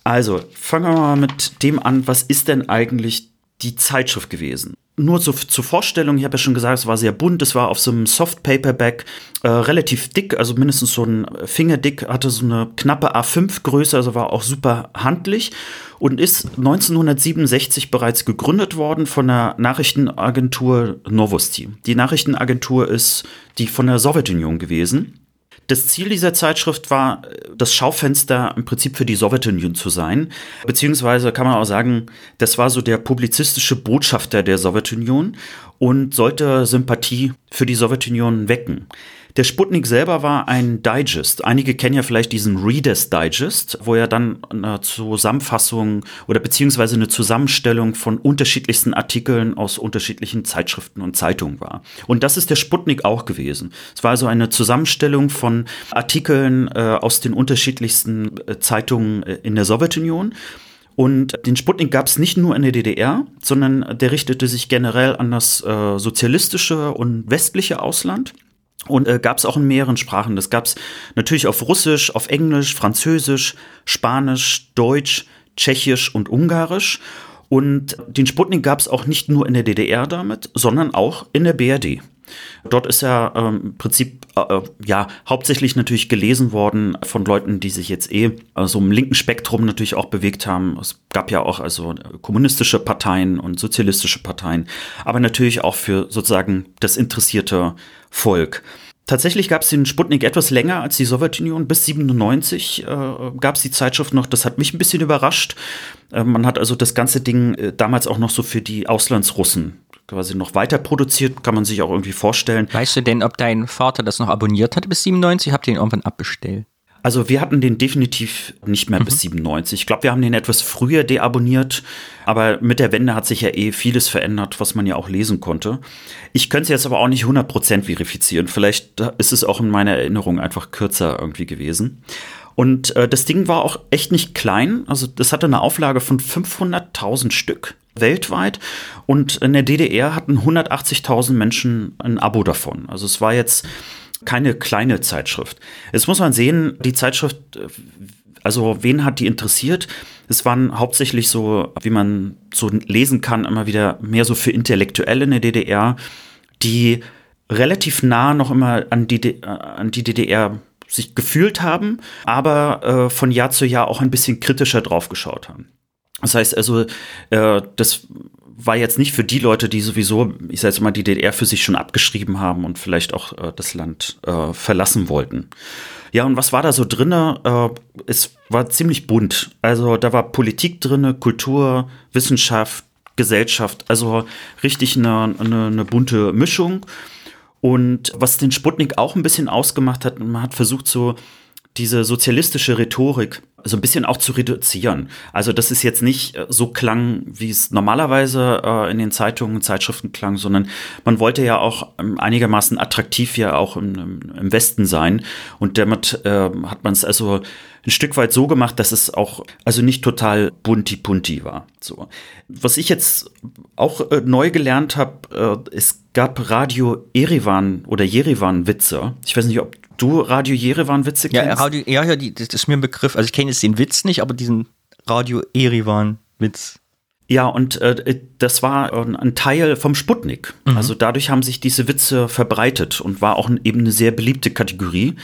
Also, fangen wir mal mit dem an, was ist denn eigentlich die Zeitschrift gewesen? Nur so zur Vorstellung, ich habe ja schon gesagt, es war sehr bunt, es war auf so einem Soft-Paperback äh, relativ dick, also mindestens so ein Fingerdick, hatte so eine knappe A5-Größe, also war auch super handlich und ist 1967 bereits gegründet worden von der Nachrichtenagentur Novosti. Die Nachrichtenagentur ist die von der Sowjetunion gewesen. Das Ziel dieser Zeitschrift war, das Schaufenster im Prinzip für die Sowjetunion zu sein. Beziehungsweise kann man auch sagen, das war so der publizistische Botschafter der Sowjetunion und sollte Sympathie für die Sowjetunion wecken. Der Sputnik selber war ein Digest. Einige kennen ja vielleicht diesen Reader's Digest, wo ja dann eine Zusammenfassung oder beziehungsweise eine Zusammenstellung von unterschiedlichsten Artikeln aus unterschiedlichen Zeitschriften und Zeitungen war. Und das ist der Sputnik auch gewesen. Es war also eine Zusammenstellung von Artikeln äh, aus den unterschiedlichsten äh, Zeitungen äh, in der Sowjetunion. Und den Sputnik gab es nicht nur in der DDR, sondern der richtete sich generell an das äh, sozialistische und westliche Ausland. Und äh, gab es auch in mehreren Sprachen. Das gab es natürlich auf Russisch, auf Englisch, Französisch, Spanisch, Deutsch, Tschechisch und Ungarisch. Und den Sputnik gab es auch nicht nur in der DDR damit, sondern auch in der BRD. Dort ist er ähm, im Prinzip äh, ja hauptsächlich natürlich gelesen worden von Leuten, die sich jetzt eh äh, so im linken Spektrum natürlich auch bewegt haben. Es gab ja auch also kommunistische Parteien und sozialistische Parteien, aber natürlich auch für sozusagen das interessierte Volk. Tatsächlich gab es den Sputnik etwas länger als die Sowjetunion. Bis 97 äh, gab es die Zeitschrift noch. Das hat mich ein bisschen überrascht. Äh, man hat also das ganze Ding äh, damals auch noch so für die Auslandsrussen quasi noch weiter produziert. Kann man sich auch irgendwie vorstellen. Weißt du denn, ob dein Vater das noch abonniert hatte bis 97? Habt ihr ihn irgendwann abbestellt? Also wir hatten den definitiv nicht mehr bis 97. Ich glaube, wir haben den etwas früher deabonniert, aber mit der Wende hat sich ja eh vieles verändert, was man ja auch lesen konnte. Ich könnte es jetzt aber auch nicht 100% verifizieren. Vielleicht ist es auch in meiner Erinnerung einfach kürzer irgendwie gewesen. Und äh, das Ding war auch echt nicht klein. Also das hatte eine Auflage von 500.000 Stück weltweit. Und in der DDR hatten 180.000 Menschen ein Abo davon. Also es war jetzt keine kleine Zeitschrift. Jetzt muss man sehen, die Zeitschrift, äh, also wen hat die interessiert? Es waren hauptsächlich so, wie man so lesen kann, immer wieder mehr so für Intellektuelle in der DDR, die relativ nah noch immer an die, äh, an die DDR sich gefühlt haben, aber äh, von Jahr zu Jahr auch ein bisschen kritischer drauf geschaut haben. Das heißt also, äh, das war jetzt nicht für die Leute, die sowieso, ich sage jetzt mal, die DDR für sich schon abgeschrieben haben und vielleicht auch äh, das Land äh, verlassen wollten. Ja, und was war da so drinne? Äh, es war ziemlich bunt. Also da war Politik drinne, Kultur, Wissenschaft, Gesellschaft, also richtig eine, eine, eine bunte Mischung. Und was den Sputnik auch ein bisschen ausgemacht hat, man hat versucht, so diese sozialistische Rhetorik so ein bisschen auch zu reduzieren. Also das ist jetzt nicht äh, so klang, wie es normalerweise äh, in den Zeitungen und Zeitschriften klang, sondern man wollte ja auch ähm, einigermaßen attraktiv ja auch im, im Westen sein. Und damit äh, hat man es also ein Stück weit so gemacht, dass es auch also nicht total bunti-punti war. So. Was ich jetzt auch äh, neu gelernt habe, äh, es gab Radio Erivan oder Jerevan-Witze. Ich weiß nicht, ob du Radio Jerevan-Witze kennst. Ja, Radio, ja, ja, die, das ist mir ein Begriff. Also ich kenne jetzt den Witz nicht, aber diesen Radio Erivan-Witz. Ja, und äh, das war äh, ein Teil vom Sputnik. Mhm. Also dadurch haben sich diese Witze verbreitet und war auch eben eine sehr beliebte Kategorie.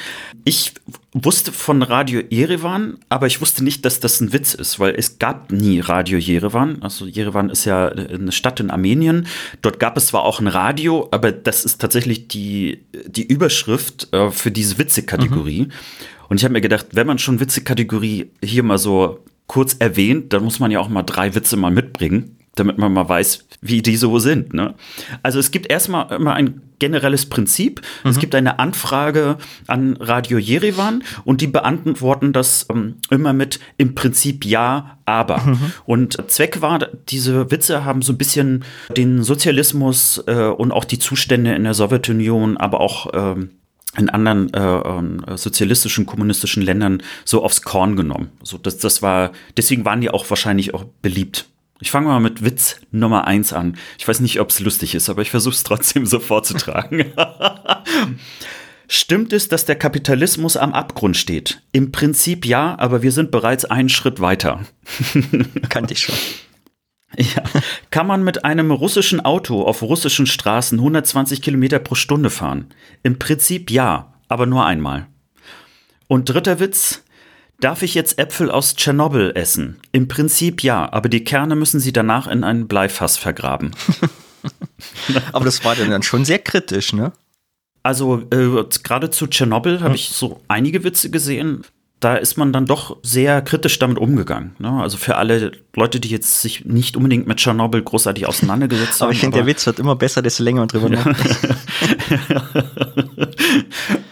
Ich wusste von Radio Jerewan, aber ich wusste nicht, dass das ein Witz ist, weil es gab nie Radio Jerewan. Also Jerewan ist ja eine Stadt in Armenien. Dort gab es zwar auch ein Radio, aber das ist tatsächlich die, die Überschrift äh, für diese Witzekategorie. Mhm. Und ich habe mir gedacht, wenn man schon Witzekategorie hier mal so kurz erwähnt, dann muss man ja auch mal drei Witze mal mitbringen, damit man mal weiß, wie die so sind. Ne? Also es gibt erstmal immer ein generelles Prinzip. Mhm. Es gibt eine Anfrage an Radio Jerewan und die beantworten das ähm, immer mit im Prinzip ja, aber. Mhm. Und Zweck war, diese Witze haben so ein bisschen den Sozialismus äh, und auch die Zustände in der Sowjetunion, aber auch ähm, in anderen äh, äh, sozialistischen, kommunistischen Ländern so aufs Korn genommen. So, das, das war, deswegen waren die auch wahrscheinlich auch beliebt. Ich fange mal mit Witz Nummer eins an. Ich weiß nicht, ob es lustig ist, aber ich versuche es trotzdem so vorzutragen. Stimmt es, dass der Kapitalismus am Abgrund steht? Im Prinzip ja, aber wir sind bereits einen Schritt weiter. Kannte ich schon. Ja. Kann man mit einem russischen Auto auf russischen Straßen 120 Kilometer pro Stunde fahren? Im Prinzip ja, aber nur einmal. Und dritter Witz. Darf ich jetzt Äpfel aus Tschernobyl essen? Im Prinzip ja, aber die Kerne müssen Sie danach in ein Bleifass vergraben. aber das war dann schon sehr kritisch, ne? Also äh, gerade zu Tschernobyl habe hm. ich so einige Witze gesehen da ist man dann doch sehr kritisch damit umgegangen. Ne? Also für alle Leute, die jetzt sich nicht unbedingt mit Tschernobyl großartig auseinandergesetzt haben. aber ich finde, der Witz wird immer besser, desto länger man drüber nachdenkt.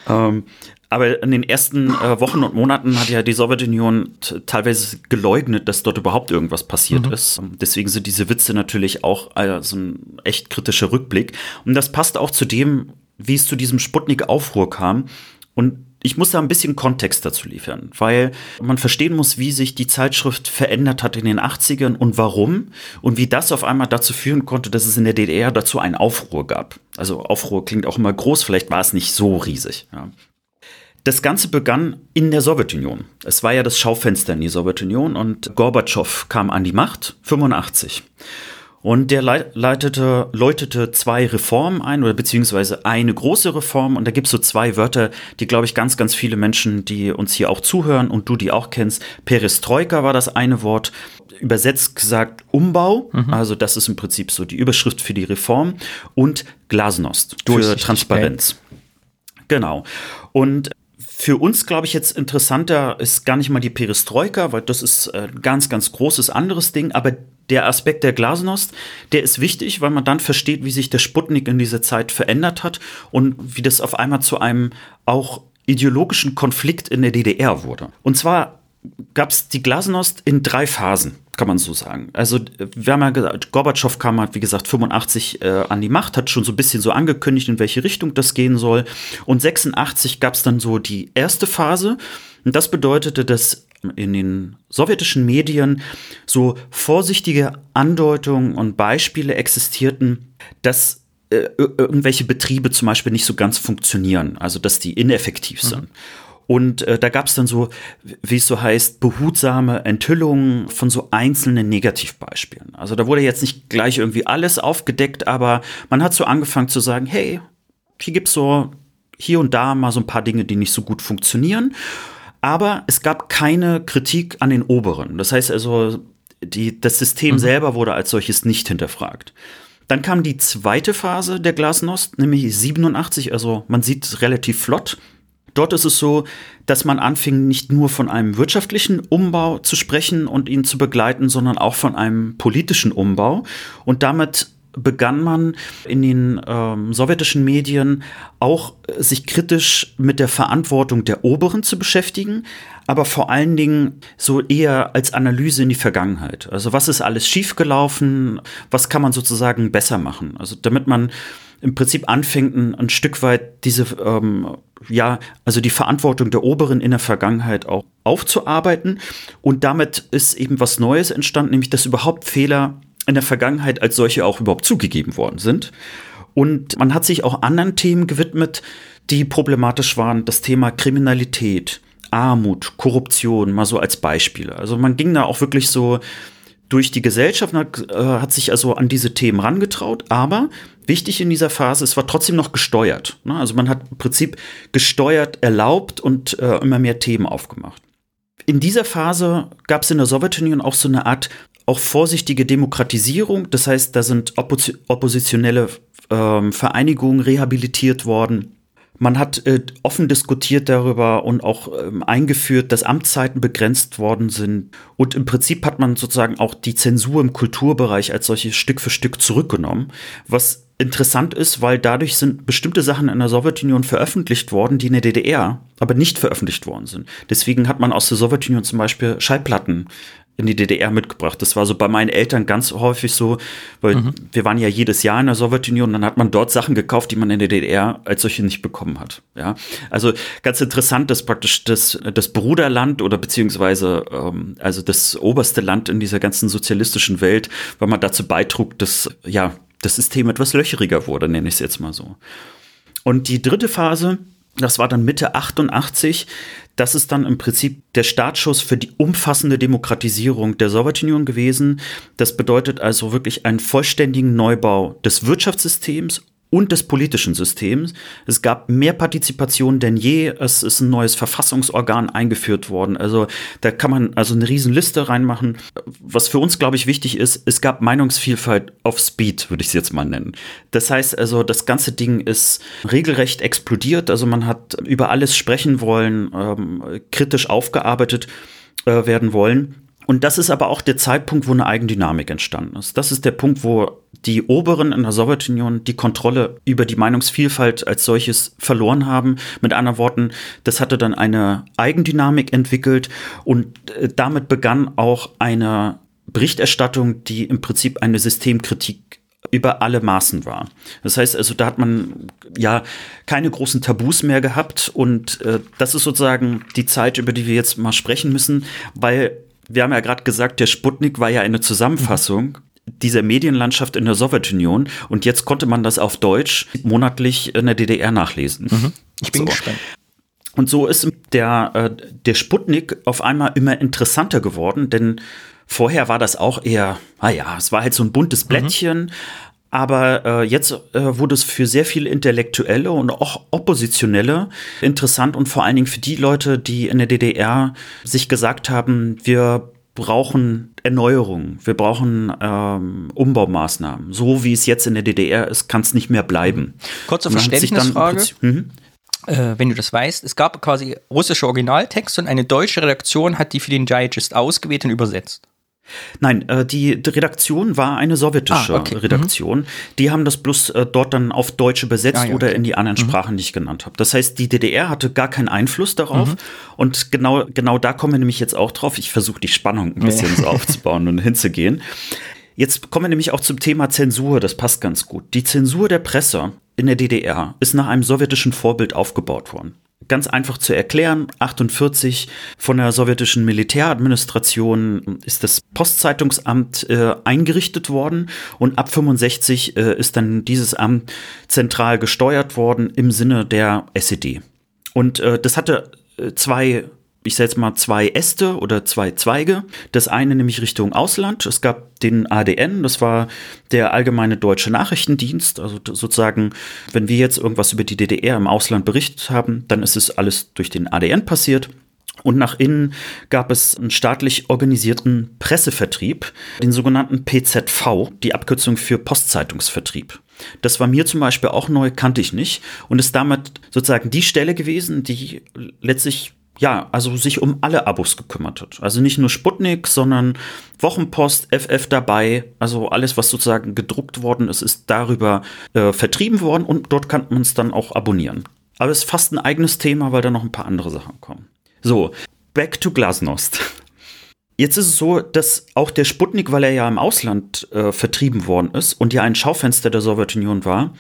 ähm, aber in den ersten äh, Wochen und Monaten hat ja die Sowjetunion teilweise geleugnet, dass dort überhaupt irgendwas passiert mhm. ist. Deswegen sind diese Witze natürlich auch äh, so ein echt kritischer Rückblick. Und das passt auch zu dem, wie es zu diesem Sputnik-Aufruhr kam. Und ich muss da ein bisschen Kontext dazu liefern, weil man verstehen muss, wie sich die Zeitschrift verändert hat in den 80ern und warum und wie das auf einmal dazu führen konnte, dass es in der DDR dazu einen Aufruhr gab. Also Aufruhr klingt auch immer groß, vielleicht war es nicht so riesig. Ja. Das Ganze begann in der Sowjetunion. Es war ja das Schaufenster in die Sowjetunion und Gorbatschow kam an die Macht, 85. Und der leitete, läutete zwei Reformen ein oder beziehungsweise eine große Reform. Und da gibt es so zwei Wörter, die, glaube ich, ganz, ganz viele Menschen, die uns hier auch zuhören und du die auch kennst. Perestroika war das eine Wort. Übersetzt gesagt Umbau. Mhm. Also das ist im Prinzip so die Überschrift für die Reform. Und Glasnost für Transparenz. Genau. Und für uns, glaube ich, jetzt interessanter ist gar nicht mal die Perestroika, weil das ist ein ganz, ganz großes anderes Ding. Aber der Aspekt der Glasnost, der ist wichtig, weil man dann versteht, wie sich der Sputnik in dieser Zeit verändert hat und wie das auf einmal zu einem auch ideologischen Konflikt in der DDR wurde. Und zwar gab es die Glasnost in drei Phasen, kann man so sagen. Also wir haben ja gesagt, Gorbatschow kam halt, wie gesagt, 85 äh, an die Macht, hat schon so ein bisschen so angekündigt, in welche Richtung das gehen soll. Und 86 gab es dann so die erste Phase. Und das bedeutete, dass in den sowjetischen Medien so vorsichtige Andeutungen und Beispiele existierten, dass äh, irgendwelche Betriebe zum Beispiel nicht so ganz funktionieren, also dass die ineffektiv mhm. sind. Mhm. Und äh, da gab es dann so, wie es so heißt, behutsame Enthüllungen von so einzelnen Negativbeispielen. Also da wurde jetzt nicht gleich irgendwie alles aufgedeckt, aber man hat so angefangen zu sagen, hey, hier gibt's so hier und da mal so ein paar Dinge, die nicht so gut funktionieren. Aber es gab keine Kritik an den Oberen. Das heißt also, die, das System mhm. selber wurde als solches nicht hinterfragt. Dann kam die zweite Phase der Glasnost, nämlich 87, also man sieht relativ flott. Dort ist es so, dass man anfing, nicht nur von einem wirtschaftlichen Umbau zu sprechen und ihn zu begleiten, sondern auch von einem politischen Umbau. Und damit begann man in den ähm, sowjetischen Medien auch äh, sich kritisch mit der Verantwortung der Oberen zu beschäftigen, aber vor allen Dingen so eher als Analyse in die Vergangenheit. Also was ist alles schiefgelaufen, was kann man sozusagen besser machen? Also damit man im Prinzip anfängt, ein, ein Stück weit diese, ähm, ja, also die Verantwortung der Oberen in der Vergangenheit auch aufzuarbeiten. Und damit ist eben was Neues entstanden, nämlich dass überhaupt Fehler in der Vergangenheit als solche auch überhaupt zugegeben worden sind. Und man hat sich auch anderen Themen gewidmet, die problematisch waren. Das Thema Kriminalität, Armut, Korruption, mal so als Beispiele. Also man ging da auch wirklich so durch die Gesellschaft, hat, äh, hat sich also an diese Themen rangetraut, aber wichtig in dieser Phase, es war trotzdem noch gesteuert. Ne? Also man hat im Prinzip gesteuert, erlaubt und äh, immer mehr Themen aufgemacht. In dieser Phase gab es in der Sowjetunion auch so eine Art auch vorsichtige Demokratisierung. Das heißt, da sind oppositionelle äh, Vereinigungen rehabilitiert worden. Man hat äh, offen diskutiert darüber und auch ähm, eingeführt, dass Amtszeiten begrenzt worden sind. Und im Prinzip hat man sozusagen auch die Zensur im Kulturbereich als solche Stück für Stück zurückgenommen, was interessant ist, weil dadurch sind bestimmte Sachen in der Sowjetunion veröffentlicht worden, die in der DDR aber nicht veröffentlicht worden sind. Deswegen hat man aus der Sowjetunion zum Beispiel Schallplatten in die DDR mitgebracht. Das war so bei meinen Eltern ganz häufig so, weil mhm. wir waren ja jedes Jahr in der Sowjetunion, dann hat man dort Sachen gekauft, die man in der DDR als solche nicht bekommen hat. Ja, also ganz interessant, dass praktisch das, das Bruderland oder beziehungsweise ähm, also das oberste Land in dieser ganzen sozialistischen Welt, weil man dazu beitrug, dass ja das System etwas löcheriger wurde, nenne ich es jetzt mal so. Und die dritte Phase, das war dann Mitte 88, das ist dann im Prinzip der Startschuss für die umfassende Demokratisierung der Sowjetunion gewesen. Das bedeutet also wirklich einen vollständigen Neubau des Wirtschaftssystems und des politischen Systems. Es gab mehr Partizipation denn je. Es ist ein neues Verfassungsorgan eingeführt worden. Also da kann man also eine Riesenliste reinmachen. Was für uns, glaube ich, wichtig ist, es gab Meinungsvielfalt auf Speed, würde ich es jetzt mal nennen. Das heißt also, das ganze Ding ist regelrecht explodiert. Also man hat über alles sprechen wollen, ähm, kritisch aufgearbeitet äh, werden wollen. Und das ist aber auch der Zeitpunkt, wo eine Eigendynamik entstanden ist. Das ist der Punkt, wo die Oberen in der Sowjetunion die Kontrolle über die Meinungsvielfalt als solches verloren haben. Mit anderen Worten, das hatte dann eine Eigendynamik entwickelt und äh, damit begann auch eine Berichterstattung, die im Prinzip eine Systemkritik über alle Maßen war. Das heißt also, da hat man ja keine großen Tabus mehr gehabt und äh, das ist sozusagen die Zeit, über die wir jetzt mal sprechen müssen, weil wir haben ja gerade gesagt, der Sputnik war ja eine Zusammenfassung dieser Medienlandschaft in der Sowjetunion und jetzt konnte man das auf Deutsch monatlich in der DDR nachlesen. Mhm. Ich bin so. gespannt. Und so ist der, äh, der Sputnik auf einmal immer interessanter geworden, denn vorher war das auch eher, naja, es war halt so ein buntes mhm. Blättchen, mhm. Aber äh, jetzt äh, wurde es für sehr viele Intellektuelle und auch Oppositionelle interessant und vor allen Dingen für die Leute, die in der DDR sich gesagt haben, wir brauchen Erneuerung, wir brauchen ähm, Umbaumaßnahmen. So wie es jetzt in der DDR ist, kann es nicht mehr bleiben. Kurze Verständnisfrage. Mhm. Äh, wenn du das weißt, es gab quasi russische Originaltexte und eine deutsche Redaktion hat die für den Digest ausgewählt und übersetzt. Nein, äh, die, Redaktion war eine sowjetische ah, okay. Redaktion. Mhm. Die haben das bloß äh, dort dann auf Deutsch übersetzt ah, ja, oder okay. in die anderen mhm. Sprachen, die ich genannt habe. Das heißt, die DDR hatte gar keinen Einfluss darauf. Mhm. Und genau, genau da kommen wir nämlich jetzt auch drauf. Ich versuche die Spannung ein bisschen nee. so aufzubauen und hinzugehen. Jetzt kommen wir nämlich auch zum Thema Zensur. Das passt ganz gut. Die Zensur der Presse in der DDR ist nach einem sowjetischen Vorbild aufgebaut worden ganz einfach zu erklären. 48 von der sowjetischen Militäradministration ist das Postzeitungsamt äh, eingerichtet worden und ab 65 äh, ist dann dieses Amt zentral gesteuert worden im Sinne der SED. Und äh, das hatte äh, zwei ich jetzt mal zwei Äste oder zwei Zweige. Das eine nämlich Richtung Ausland. Es gab den ADN, das war der Allgemeine Deutsche Nachrichtendienst. Also sozusagen, wenn wir jetzt irgendwas über die DDR im Ausland berichtet haben, dann ist es alles durch den ADN passiert. Und nach innen gab es einen staatlich organisierten Pressevertrieb, den sogenannten PZV, die Abkürzung für Postzeitungsvertrieb. Das war mir zum Beispiel auch neu, kannte ich nicht und ist damit sozusagen die Stelle gewesen, die letztlich ja, also sich um alle Abos gekümmert hat. Also nicht nur Sputnik, sondern Wochenpost, FF dabei, also alles, was sozusagen gedruckt worden ist, ist darüber äh, vertrieben worden und dort kann man es dann auch abonnieren. Aber es ist fast ein eigenes Thema, weil da noch ein paar andere Sachen kommen. So, back to Glasnost. Jetzt ist es so, dass auch der Sputnik, weil er ja im Ausland äh, vertrieben worden ist und ja ein Schaufenster der Sowjetunion war,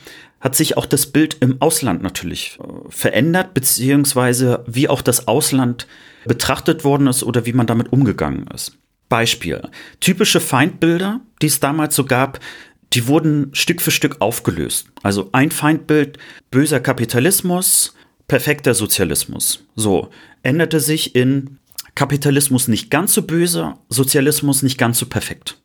hat sich auch das Bild im Ausland natürlich äh, verändert, beziehungsweise wie auch das Ausland betrachtet worden ist oder wie man damit umgegangen ist. Beispiel. Typische Feindbilder, die es damals so gab, die wurden Stück für Stück aufgelöst. Also ein Feindbild, böser Kapitalismus, perfekter Sozialismus. So, änderte sich in Kapitalismus nicht ganz so böse, Sozialismus nicht ganz so perfekt.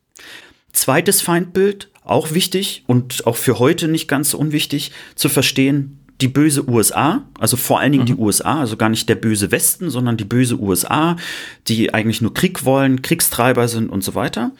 Zweites Feindbild, auch wichtig und auch für heute nicht ganz unwichtig zu verstehen, die böse USA, also vor allen Dingen mhm. die USA, also gar nicht der böse Westen, sondern die böse USA, die eigentlich nur Krieg wollen, Kriegstreiber sind und so weiter,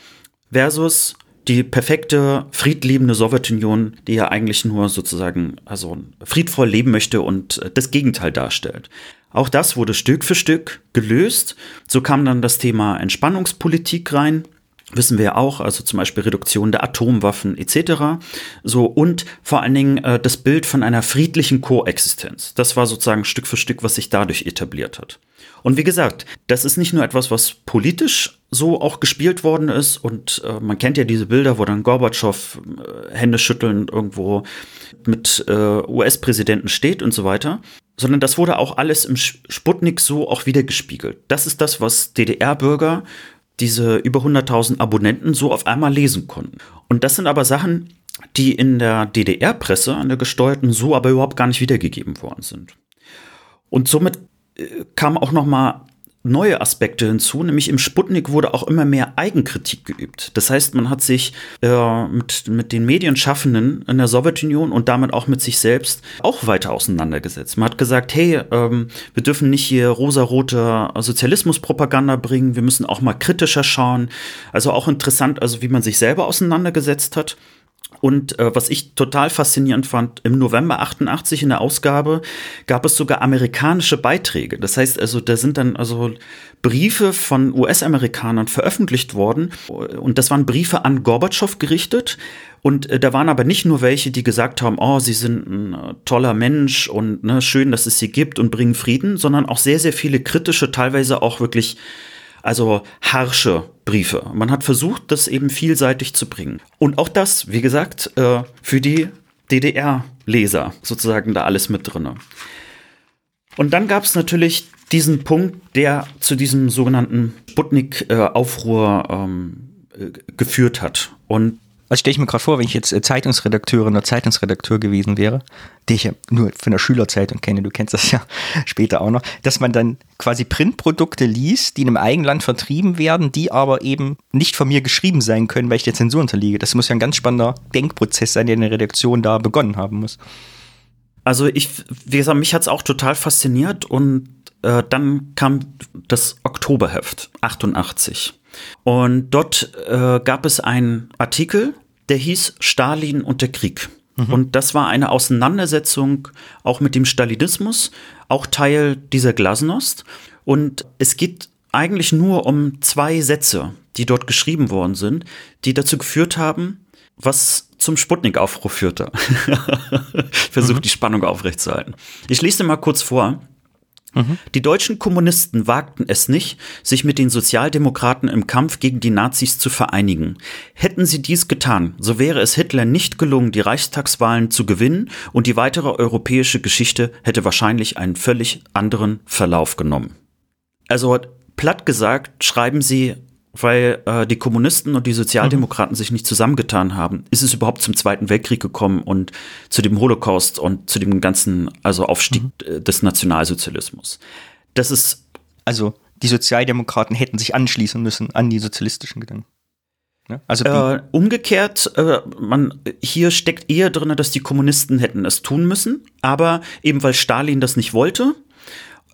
versus die perfekte, friedliebende Sowjetunion, die ja eigentlich nur sozusagen also friedvoll leben möchte und das Gegenteil darstellt. Auch das wurde Stück für Stück gelöst. So kam dann das Thema Entspannungspolitik rein wissen wir ja auch, also zum Beispiel Reduktion der Atomwaffen etc. So und vor allen Dingen äh, das Bild von einer friedlichen Koexistenz. Das war sozusagen Stück für Stück, was sich dadurch etabliert hat. Und wie gesagt, das ist nicht nur etwas, was politisch so auch gespielt worden ist und äh, man kennt ja diese Bilder, wo dann Gorbatschow äh, Hände schüttelnd irgendwo mit äh, US-Präsidenten steht und so weiter, sondern das wurde auch alles im Sputnik so auch wieder gespiegelt. Das ist das, was DDR-Bürger diese über 100.000 Abonnenten so auf einmal lesen konnten. Und das sind aber Sachen, die in der DDR-Presse, an der gesteuerten, so aber überhaupt gar nicht wiedergegeben worden sind. Und somit äh, kam auch noch mal neue Aspekte hinzu, nämlich im Sputnik wurde auch immer mehr Eigenkritik geübt. Das heißt, man hat sich äh, mit, mit den Medienschaffenden in der Sowjetunion und damit auch mit sich selbst auch weiter auseinandergesetzt. Man hat gesagt, hey, ähm, wir dürfen nicht hier rosarote Sozialismuspropaganda bringen, wir müssen auch mal kritischer schauen. Also auch interessant, also wie man sich selber auseinandergesetzt hat. Und äh, was ich total faszinierend fand, im November 88 in der Ausgabe gab es sogar amerikanische Beiträge. Das heißt also, da sind dann also Briefe von US-Amerikanern veröffentlicht worden. Und das waren Briefe an Gorbatschow gerichtet. Und äh, da waren aber nicht nur welche, die gesagt haben, oh, sie sind ein äh, toller Mensch und ne, schön, dass es sie gibt und bringen Frieden, sondern auch sehr, sehr viele kritische, teilweise auch wirklich also harsche Briefe. Man hat versucht, das eben vielseitig zu bringen. Und auch das, wie gesagt, äh, für die DDR-Leser sozusagen da alles mit drin. Und dann gab es natürlich diesen Punkt, der zu diesem sogenannten Sputnik-Aufruhr ähm, äh, geführt hat. Und also stelle ich mir gerade vor, wenn ich jetzt äh, Zeitungsredakteurin oder Zeitungsredakteur gewesen wäre, die ich ja nur von der Schülerzeitung kenne, du kennst das ja später auch noch, dass man dann quasi Printprodukte liest, die in einem Eigenland vertrieben werden, die aber eben nicht von mir geschrieben sein können, weil ich der Zensur unterliege. Das muss ja ein ganz spannender Denkprozess sein, der in der Redaktion da begonnen haben muss. Also ich, wie gesagt, mich hat es auch total fasziniert und äh, dann kam das Oktoberheft 88. Und dort äh, gab es einen Artikel, der hieß Stalin und der Krieg. Mhm. Und das war eine Auseinandersetzung auch mit dem Stalinismus, auch Teil dieser Glasnost. Und es geht eigentlich nur um zwei Sätze, die dort geschrieben worden sind, die dazu geführt haben, was zum Sputnik-Aufruf führte. Versucht mhm. die Spannung aufrechtzuerhalten. Ich lese mal kurz vor. Die deutschen Kommunisten wagten es nicht, sich mit den Sozialdemokraten im Kampf gegen die Nazis zu vereinigen. Hätten sie dies getan, so wäre es Hitler nicht gelungen, die Reichstagswahlen zu gewinnen und die weitere europäische Geschichte hätte wahrscheinlich einen völlig anderen Verlauf genommen. Also platt gesagt, schreiben sie weil äh, die Kommunisten und die Sozialdemokraten mhm. sich nicht zusammengetan haben, ist es überhaupt zum Zweiten Weltkrieg gekommen und zu dem Holocaust und zu dem ganzen, also Aufstieg mhm. des Nationalsozialismus. Das ist. Also, die Sozialdemokraten hätten sich anschließen müssen an die sozialistischen Gedanken. Ne? Also äh, umgekehrt, äh, man hier steckt eher drin, dass die Kommunisten hätten es tun müssen, aber eben weil Stalin das nicht wollte,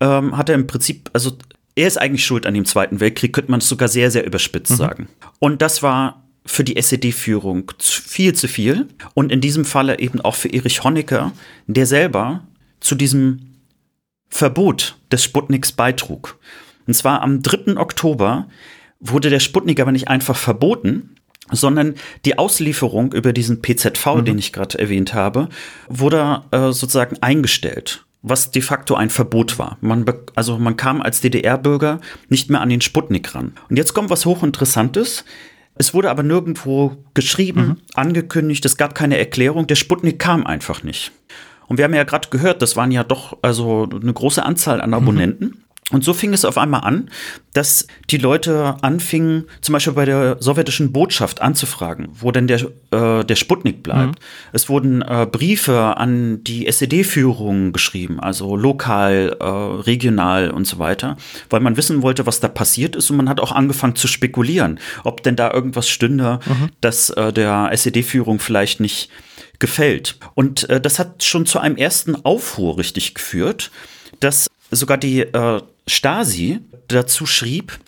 ähm, hat er im Prinzip, also er ist eigentlich schuld an dem Zweiten Weltkrieg, könnte man es sogar sehr, sehr überspitzt mhm. sagen. Und das war für die SED-Führung viel zu viel. Und in diesem Falle eben auch für Erich Honecker, der selber zu diesem Verbot des Sputniks beitrug. Und zwar am 3. Oktober wurde der Sputnik aber nicht einfach verboten, sondern die Auslieferung über diesen PZV, mhm. den ich gerade erwähnt habe, wurde äh, sozusagen eingestellt was de facto ein Verbot war. Man also man kam als DDR-Bürger nicht mehr an den Sputnik ran. Und jetzt kommt was hochinteressantes. Es wurde aber nirgendwo geschrieben, mhm. angekündigt, es gab keine Erklärung, der Sputnik kam einfach nicht. Und wir haben ja gerade gehört, das waren ja doch also eine große Anzahl an Abonnenten. Mhm. Und so fing es auf einmal an, dass die Leute anfingen, zum Beispiel bei der sowjetischen Botschaft anzufragen, wo denn der, äh, der Sputnik bleibt. Mhm. Es wurden äh, Briefe an die SED-Führung geschrieben, also lokal, äh, regional und so weiter, weil man wissen wollte, was da passiert ist. Und man hat auch angefangen zu spekulieren, ob denn da irgendwas stünde, mhm. das äh, der SED-Führung vielleicht nicht gefällt. Und äh, das hat schon zu einem ersten Aufruhr richtig geführt, dass sogar die äh, Stasi dazu schrieb,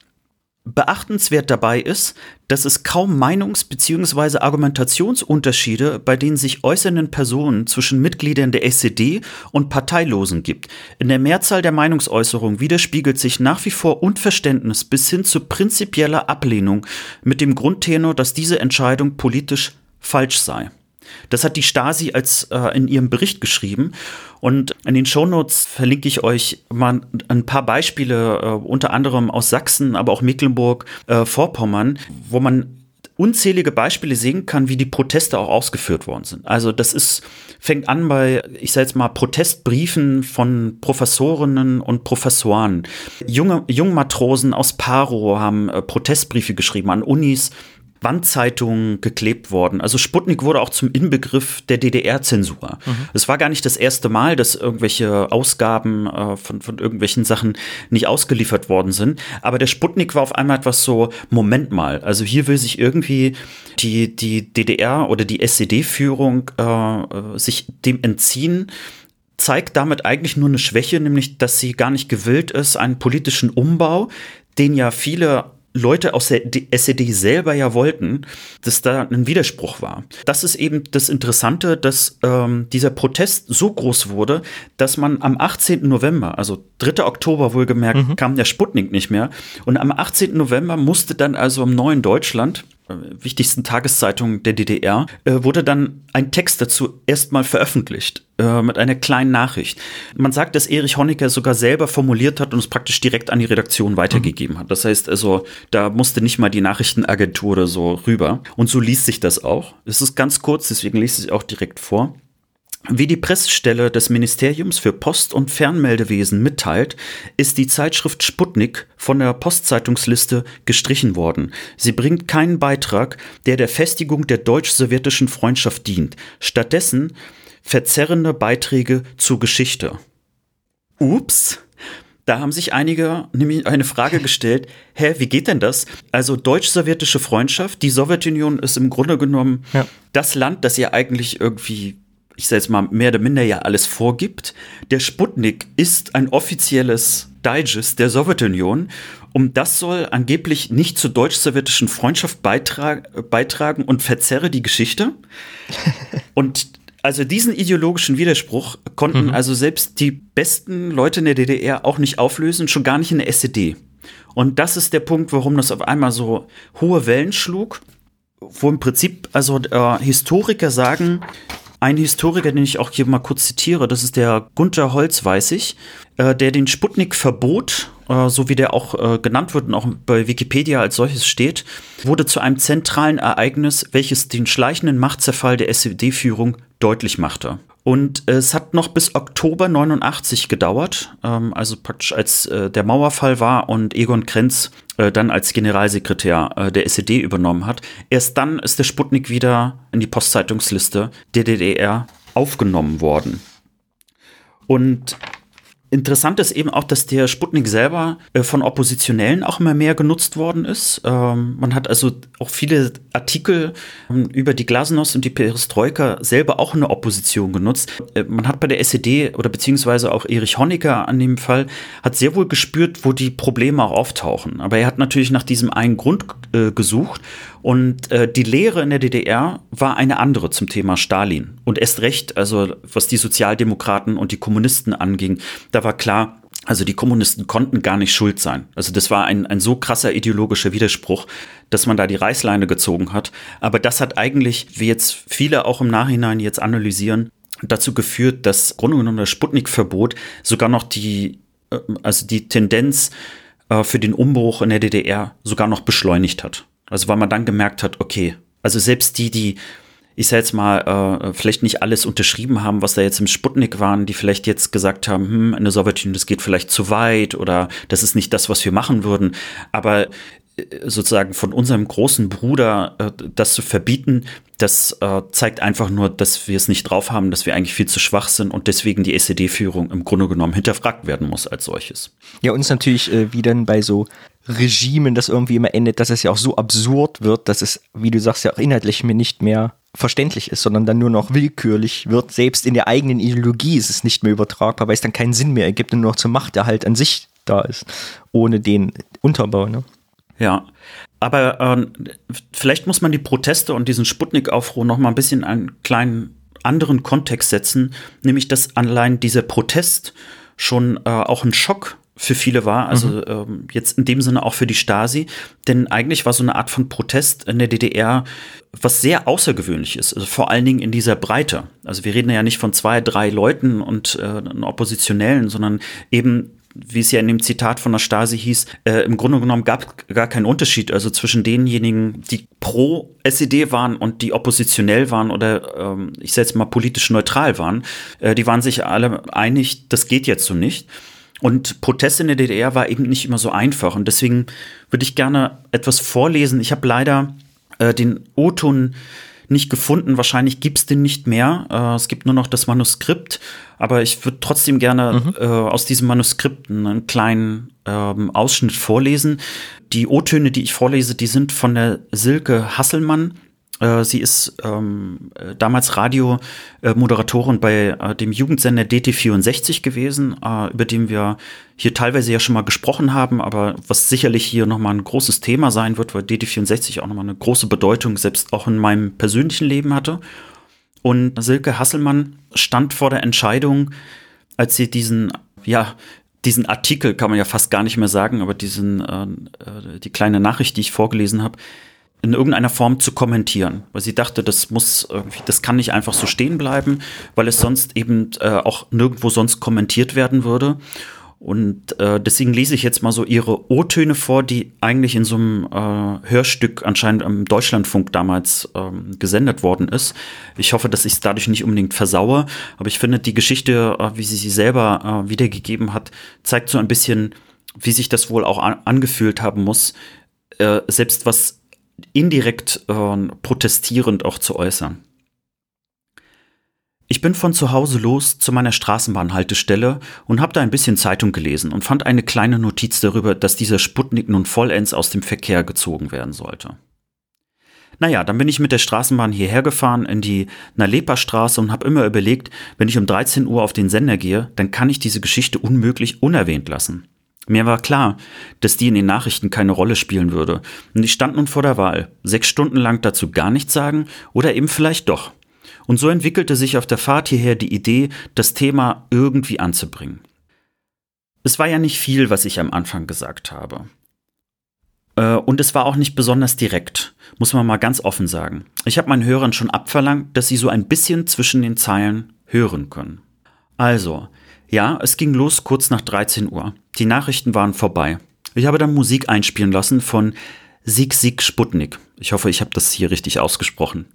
Beachtenswert dabei ist, dass es kaum Meinungs- bzw. Argumentationsunterschiede bei den sich äußernden Personen zwischen Mitgliedern der SED und Parteilosen gibt. In der Mehrzahl der Meinungsäußerungen widerspiegelt sich nach wie vor Unverständnis bis hin zu prinzipieller Ablehnung mit dem Grundtenor, dass diese Entscheidung politisch falsch sei. Das hat die Stasi als äh, in ihrem Bericht geschrieben. Und in den Shownotes verlinke ich euch mal ein paar Beispiele, äh, unter anderem aus Sachsen, aber auch Mecklenburg, äh, Vorpommern, wo man unzählige Beispiele sehen kann, wie die Proteste auch ausgeführt worden sind. Also das ist, fängt an bei, ich sage jetzt mal, Protestbriefen von Professorinnen und Professoren. Junge, Jungmatrosen aus Paro haben äh, Protestbriefe geschrieben an Unis Wandzeitungen geklebt worden. Also Sputnik wurde auch zum Inbegriff der DDR-Zensur. Mhm. Es war gar nicht das erste Mal, dass irgendwelche Ausgaben äh, von, von irgendwelchen Sachen nicht ausgeliefert worden sind. Aber der Sputnik war auf einmal etwas so, Moment mal, also hier will sich irgendwie die, die DDR oder die SED-Führung äh, äh, sich dem entziehen, zeigt damit eigentlich nur eine Schwäche, nämlich dass sie gar nicht gewillt ist, einen politischen Umbau, den ja viele Leute aus der SED selber ja wollten, dass da ein Widerspruch war. Das ist eben das Interessante, dass ähm, dieser Protest so groß wurde, dass man am 18. November, also 3. Oktober wohlgemerkt, mhm. kam der Sputnik nicht mehr. Und am 18. November musste dann also im neuen Deutschland äh, wichtigsten Tageszeitungen der DDR, äh, wurde dann ein Text dazu erstmal veröffentlicht äh, mit einer kleinen Nachricht. Man sagt, dass Erich Honecker sogar selber formuliert hat und es praktisch direkt an die Redaktion weitergegeben hat. Das heißt also, da musste nicht mal die Nachrichtenagentur oder so rüber. Und so liest sich das auch. Es ist ganz kurz, deswegen lese ich auch direkt vor. Wie die Pressestelle des Ministeriums für Post- und Fernmeldewesen mitteilt, ist die Zeitschrift Sputnik von der Postzeitungsliste gestrichen worden. Sie bringt keinen Beitrag, der der Festigung der deutsch-sowjetischen Freundschaft dient. Stattdessen verzerrende Beiträge zur Geschichte. Ups. Da haben sich einige nämlich eine Frage gestellt, hä, wie geht denn das? Also deutsch-sowjetische Freundschaft, die Sowjetunion ist im Grunde genommen ja. das Land, das ihr eigentlich irgendwie ich sage jetzt mal, mehr oder minder ja alles vorgibt. Der Sputnik ist ein offizielles Digest der Sowjetunion und das soll angeblich nicht zur deutsch-sowjetischen Freundschaft beitrag beitragen und verzerre die Geschichte. und also diesen ideologischen Widerspruch konnten mhm. also selbst die besten Leute in der DDR auch nicht auflösen, schon gar nicht in der SED. Und das ist der Punkt, warum das auf einmal so hohe Wellen schlug, wo im Prinzip also äh, Historiker sagen, ein Historiker, den ich auch hier mal kurz zitiere, das ist der Gunther Holz, weiß ich, äh, der den Sputnik verbot, äh, so wie der auch äh, genannt wird und auch bei Wikipedia als solches steht, wurde zu einem zentralen Ereignis, welches den schleichenden Machtzerfall der SED-Führung deutlich machte. Und es hat noch bis Oktober 89 gedauert, ähm, also praktisch als äh, der Mauerfall war und Egon Krenz äh, dann als Generalsekretär äh, der SED übernommen hat. Erst dann ist der Sputnik wieder in die Postzeitungsliste der DDR aufgenommen worden. Und Interessant ist eben auch, dass der Sputnik selber äh, von Oppositionellen auch immer mehr genutzt worden ist. Ähm, man hat also auch viele Artikel ähm, über die Glasnost und die Perestroika selber auch in der Opposition genutzt. Äh, man hat bei der SED oder beziehungsweise auch Erich Honecker an dem Fall hat sehr wohl gespürt, wo die Probleme auch auftauchen. Aber er hat natürlich nach diesem einen Grund äh, gesucht und äh, die Lehre in der DDR war eine andere zum Thema Stalin. Und erst recht, also was die Sozialdemokraten und die Kommunisten anging, da war klar, also die Kommunisten konnten gar nicht schuld sein. Also das war ein, ein so krasser ideologischer Widerspruch, dass man da die Reißleine gezogen hat. Aber das hat eigentlich, wie jetzt viele auch im Nachhinein jetzt analysieren, dazu geführt, dass Grunde genommen das Sputnik-Verbot sogar noch die, äh, also die Tendenz äh, für den Umbruch in der DDR sogar noch beschleunigt hat. Also weil man dann gemerkt hat, okay, also selbst die, die, ich sag jetzt mal, äh, vielleicht nicht alles unterschrieben haben, was da jetzt im Sputnik waren, die vielleicht jetzt gesagt haben, hm, in der Sowjetunion, das geht vielleicht zu weit oder das ist nicht das, was wir machen würden. Aber sozusagen von unserem großen Bruder äh, das zu verbieten, das äh, zeigt einfach nur, dass wir es nicht drauf haben, dass wir eigentlich viel zu schwach sind und deswegen die SED-Führung im Grunde genommen hinterfragt werden muss als solches. Ja, uns natürlich, äh, wie dann bei so Regimen das irgendwie immer endet, dass es ja auch so absurd wird, dass es, wie du sagst, ja auch inhaltlich mir nicht mehr verständlich ist, sondern dann nur noch willkürlich wird. Selbst in der eigenen Ideologie ist es nicht mehr übertragbar, weil es dann keinen Sinn mehr ergibt und nur noch zur Machterhalt an sich da ist, ohne den Unterbau. Ne? Ja, aber äh, vielleicht muss man die Proteste und diesen Sputnik-Aufruhr noch mal ein bisschen in einen kleinen anderen Kontext setzen, nämlich dass allein dieser Protest schon äh, auch ein Schock für viele war, also mhm. ähm, jetzt in dem Sinne auch für die Stasi, denn eigentlich war so eine Art von Protest in der DDR was sehr außergewöhnlich ist, also vor allen Dingen in dieser Breite. Also wir reden ja nicht von zwei, drei Leuten und äh, Oppositionellen, sondern eben wie es ja in dem Zitat von der Stasi hieß, äh, im Grunde genommen gab gar keinen Unterschied, also zwischen denjenigen, die pro SED waren und die oppositionell waren oder ähm, ich jetzt mal politisch neutral waren, äh, die waren sich alle einig, das geht jetzt so nicht. Und Protest in der DDR war eben nicht immer so einfach. Und deswegen würde ich gerne etwas vorlesen. Ich habe leider äh, den O-Ton nicht gefunden. Wahrscheinlich gibt es den nicht mehr. Äh, es gibt nur noch das Manuskript. Aber ich würde trotzdem gerne mhm. äh, aus diesem Manuskript einen kleinen ähm, Ausschnitt vorlesen. Die O-Töne, die ich vorlese, die sind von der Silke Hasselmann. Äh, sie ist ähm, äh, damals Radiomoderatorin bei äh, dem Jugendsender DT64 gewesen, äh, über den wir hier teilweise ja schon mal gesprochen haben, aber was sicherlich hier nochmal ein großes Thema sein wird, weil DT64 auch nochmal eine große Bedeutung selbst auch in meinem persönlichen Leben hatte. Und Silke Hasselmann stand vor der Entscheidung, als sie diesen, ja, diesen Artikel kann man ja fast gar nicht mehr sagen, aber diesen, äh, äh die kleine Nachricht, die ich vorgelesen habe, in irgendeiner Form zu kommentieren, weil sie dachte, das muss irgendwie, das kann nicht einfach so stehen bleiben, weil es sonst eben äh, auch nirgendwo sonst kommentiert werden würde. Und äh, deswegen lese ich jetzt mal so ihre O-Töne vor, die eigentlich in so einem äh, Hörstück anscheinend im Deutschlandfunk damals ähm, gesendet worden ist. Ich hoffe, dass ich es dadurch nicht unbedingt versaue, aber ich finde, die Geschichte, äh, wie sie sie selber äh, wiedergegeben hat, zeigt so ein bisschen, wie sich das wohl auch an angefühlt haben muss, äh, selbst was indirekt äh, protestierend auch zu äußern. Ich bin von zu Hause los zu meiner Straßenbahnhaltestelle und habe da ein bisschen Zeitung gelesen und fand eine kleine Notiz darüber, dass dieser Sputnik nun vollends aus dem Verkehr gezogen werden sollte. Naja, dann bin ich mit der Straßenbahn hierher gefahren in die Nalepa-Straße und habe immer überlegt, wenn ich um 13 Uhr auf den Sender gehe, dann kann ich diese Geschichte unmöglich unerwähnt lassen. Mir war klar, dass die in den Nachrichten keine Rolle spielen würde. Und ich stand nun vor der Wahl, sechs Stunden lang dazu gar nichts sagen oder eben vielleicht doch. Und so entwickelte sich auf der Fahrt hierher die Idee, das Thema irgendwie anzubringen. Es war ja nicht viel, was ich am Anfang gesagt habe. Äh, und es war auch nicht besonders direkt, muss man mal ganz offen sagen. Ich habe meinen Hörern schon abverlangt, dass sie so ein bisschen zwischen den Zeilen hören können. Also, ja, es ging los kurz nach 13 Uhr. Die Nachrichten waren vorbei. Ich habe dann Musik einspielen lassen von Sieg Sieg Sputnik. Ich hoffe, ich habe das hier richtig ausgesprochen.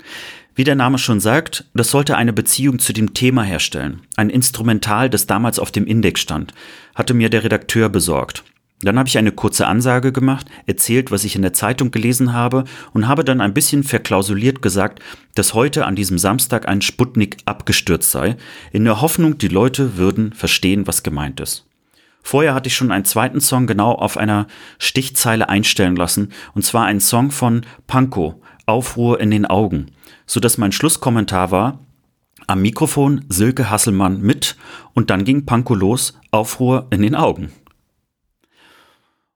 Wie der Name schon sagt, das sollte eine Beziehung zu dem Thema herstellen. Ein Instrumental, das damals auf dem Index stand, hatte mir der Redakteur besorgt. Dann habe ich eine kurze Ansage gemacht, erzählt, was ich in der Zeitung gelesen habe und habe dann ein bisschen verklausuliert gesagt, dass heute an diesem Samstag ein Sputnik abgestürzt sei, in der Hoffnung, die Leute würden verstehen, was gemeint ist. Vorher hatte ich schon einen zweiten Song genau auf einer Stichzeile einstellen lassen, und zwar einen Song von Panko, Aufruhr in den Augen, so dass mein Schlusskommentar war, am Mikrofon Silke Hasselmann mit und dann ging Panko los, Aufruhr in den Augen.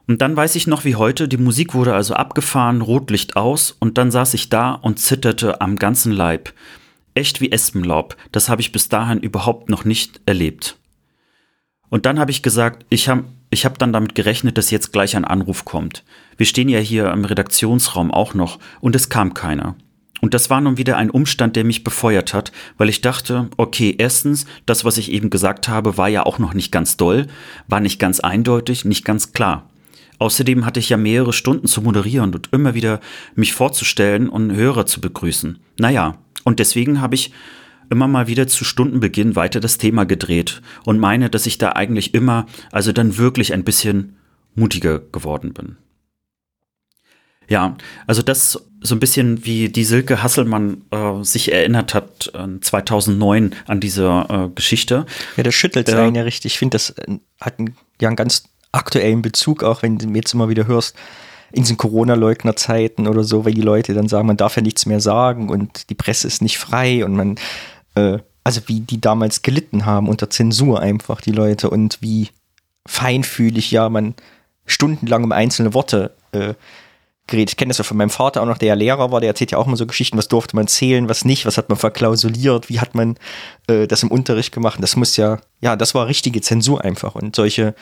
Und dann weiß ich noch wie heute, die Musik wurde also abgefahren, Rotlicht aus und dann saß ich da und zitterte am ganzen Leib. Echt wie Espenlaub, das habe ich bis dahin überhaupt noch nicht erlebt. Und dann habe ich gesagt, ich habe ich hab dann damit gerechnet, dass jetzt gleich ein Anruf kommt. Wir stehen ja hier im Redaktionsraum auch noch und es kam keiner. Und das war nun wieder ein Umstand, der mich befeuert hat, weil ich dachte, okay, erstens, das, was ich eben gesagt habe, war ja auch noch nicht ganz doll, war nicht ganz eindeutig, nicht ganz klar. Außerdem hatte ich ja mehrere Stunden zu moderieren und immer wieder mich vorzustellen und Hörer zu begrüßen. Naja, und deswegen habe ich immer mal wieder zu Stundenbeginn weiter das Thema gedreht und meine, dass ich da eigentlich immer, also dann wirklich ein bisschen mutiger geworden bin. Ja, also das so ein bisschen wie die Silke Hasselmann äh, sich erinnert hat äh, 2009 an diese äh, Geschichte. Ja, das schüttelt äh, ja richtig. Ich finde, das äh, hat ein, ja einen ganz aktuellen Bezug, auch wenn du jetzt immer wieder hörst, in diesen Corona-Leugner-Zeiten oder so, weil die Leute dann sagen, man darf ja nichts mehr sagen und die Presse ist nicht frei und man, äh, also wie die damals gelitten haben unter Zensur einfach, die Leute und wie feinfühlig, ja, man stundenlang um einzelne Worte äh, geredet. Ich kenne das ja von meinem Vater auch noch, der ja Lehrer war, der erzählt ja auch immer so Geschichten, was durfte man zählen, was nicht, was hat man verklausuliert, wie hat man äh, das im Unterricht gemacht. Das muss ja, ja, das war richtige Zensur einfach. Und solche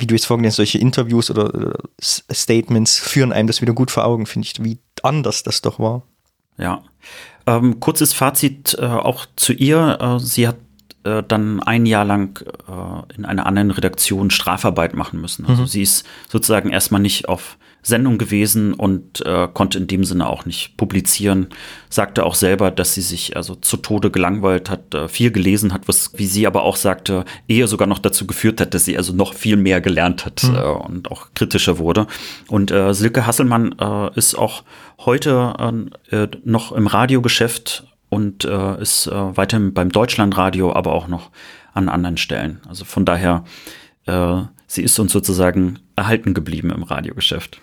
wie du jetzt vorhin solche Interviews oder, oder Statements führen einem das wieder gut vor Augen, finde ich, wie anders das doch war. Ja. Ähm, kurzes Fazit äh, auch zu ihr. Äh, sie hat äh, dann ein Jahr lang äh, in einer anderen Redaktion Strafarbeit machen müssen. Also mhm. sie ist sozusagen erstmal nicht auf Sendung gewesen und äh, konnte in dem Sinne auch nicht publizieren. Sagte auch selber, dass sie sich also zu Tode gelangweilt hat, äh, viel gelesen hat, was, wie sie aber auch sagte, eher sogar noch dazu geführt hat, dass sie also noch viel mehr gelernt hat mhm. äh, und auch kritischer wurde. Und äh, Silke Hasselmann äh, ist auch heute äh, noch im Radiogeschäft und äh, ist äh, weiterhin beim Deutschlandradio, aber auch noch an anderen Stellen. Also von daher, äh, sie ist uns sozusagen erhalten geblieben im Radiogeschäft.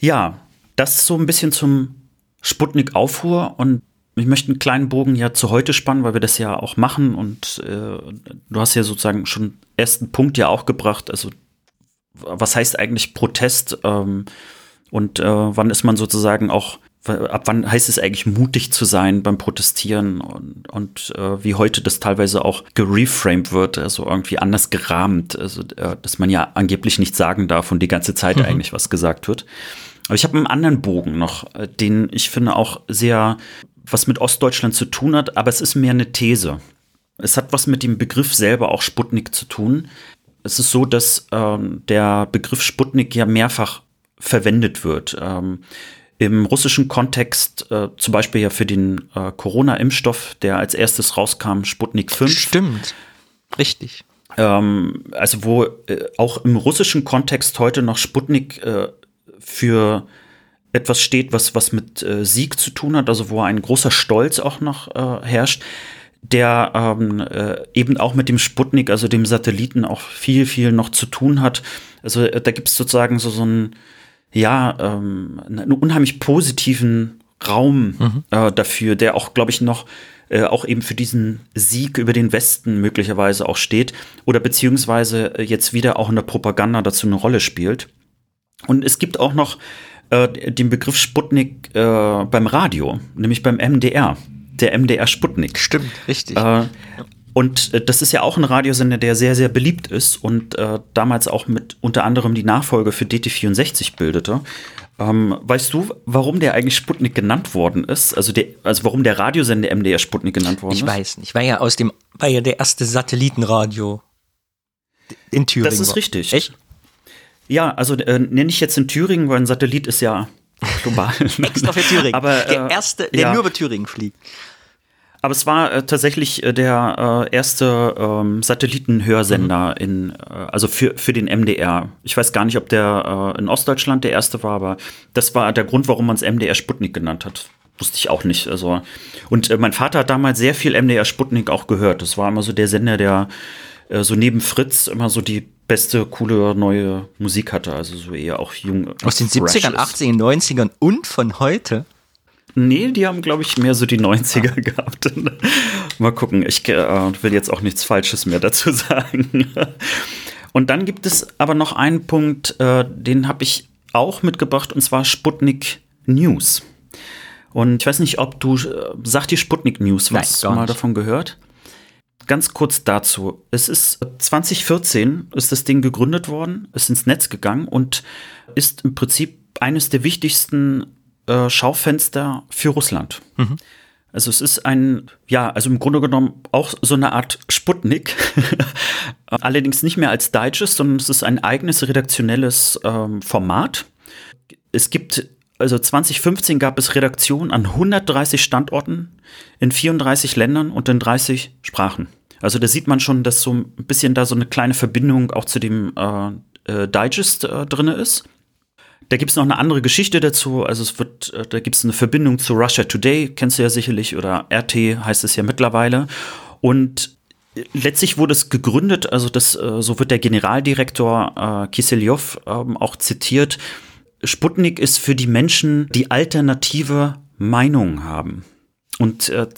Ja, das so ein bisschen zum Sputnik-Aufruhr und ich möchte einen kleinen Bogen ja zu heute spannen, weil wir das ja auch machen und äh, du hast ja sozusagen schon ersten Punkt ja auch gebracht, also was heißt eigentlich Protest ähm, und äh, wann ist man sozusagen auch ab wann heißt es eigentlich mutig zu sein beim Protestieren und, und äh, wie heute das teilweise auch gereframed wird, also irgendwie anders gerahmt, also äh, dass man ja angeblich nichts sagen darf und die ganze Zeit mhm. eigentlich was gesagt wird. Aber ich habe einen anderen Bogen noch, äh, den ich finde auch sehr was mit Ostdeutschland zu tun hat, aber es ist mehr eine These. Es hat was mit dem Begriff selber auch Sputnik zu tun. Es ist so, dass ähm, der Begriff Sputnik ja mehrfach verwendet wird. Ähm, im russischen Kontext äh, zum Beispiel ja für den äh, Corona-Impfstoff, der als erstes rauskam, Sputnik 5. Stimmt, richtig. Ähm, also wo äh, auch im russischen Kontext heute noch Sputnik äh, für etwas steht, was, was mit äh, Sieg zu tun hat, also wo ein großer Stolz auch noch äh, herrscht, der ähm, eben auch mit dem Sputnik, also dem Satelliten, auch viel, viel noch zu tun hat. Also da gibt es sozusagen so, so ein ja, ähm, einen unheimlich positiven Raum mhm. äh, dafür, der auch, glaube ich, noch äh, auch eben für diesen Sieg über den Westen möglicherweise auch steht oder beziehungsweise äh, jetzt wieder auch in der Propaganda dazu eine Rolle spielt. Und es gibt auch noch äh, den Begriff Sputnik äh, beim Radio, nämlich beim MDR, der MDR Sputnik. Stimmt, richtig. Äh, Und äh, das ist ja auch ein Radiosender, der sehr, sehr beliebt ist und äh, damals auch mit unter anderem die Nachfolge für DT64 bildete. Ähm, weißt du, warum der eigentlich Sputnik genannt worden ist? Also, der, also warum der Radiosender MDR Sputnik genannt worden ich ist? Ich weiß nicht. War ja aus dem, war ja der erste Satellitenradio in Thüringen. Das ist war. richtig. Echt? Ja, also äh, nenne ich jetzt in Thüringen, weil ein Satellit ist ja global. Extra für Thüringen. Aber, äh, der erste, der ja. nur über Thüringen fliegt. Aber es war äh, tatsächlich äh, der äh, erste ähm, Satellitenhörsender Mhm. in, äh, also für, für den MDR. Ich weiß gar nicht, ob der äh, in Ostdeutschland der erste war, aber das war der Grund, warum man es MDR Sputnik genannt hat. Wusste ich auch nicht. Also, und mein Vater hat damals sehr viel MDR Sputnik auch gehört. Das war immer so der Sender, der äh, so neben Fritz immer so die beste, coole neue Musik hatte. Also so eher auch jung. Aus den fresh 70ern, ist. 80ern, 90ern und von heute. Nee, die haben, glaube ich, mehr so die 90er Ah. gehabt. Mal gucken, ich äh, will jetzt auch nichts Falsches mehr dazu sagen. Und dann gibt es aber noch einen Punkt, äh, den habe ich auch mitgebracht, und zwar Sputnik News. Und ich weiß nicht, ob du, äh, sagt dir Sputnik News Nein, was? gar mal nicht. davon gehört? Ganz kurz dazu. Es ist 2014 ist das Ding gegründet worden, ist ins Netz gegangen und ist im Prinzip eines der wichtigsten äh, Schaufenster für Russland. Also es ist ein, ja, also im Grunde genommen auch so eine Art Sputnik. Allerdings nicht mehr als Digest, sondern es ist ein eigenes redaktionelles ähm, Format. Es gibt, also 2015 gab es Redaktionen an 130 Standorten in 34 Ländern und in 30 Sprachen. Also da sieht man schon, dass so ein bisschen da so eine kleine Verbindung auch zu dem äh, äh, Digest äh, drin ist. Da gibt es noch eine andere Geschichte dazu. Also es wird, äh, da gibt es eine Verbindung zu Russia Today, kennst du ja sicherlich, oder RT heißt es ja mittlerweile. Und letztlich wurde es gegründet, also das, äh, so wird der Generaldirektor äh, Kiselyov ähm, auch zitiert. Sputnik ist für die Menschen, die alternative Meinungen haben. Und äh,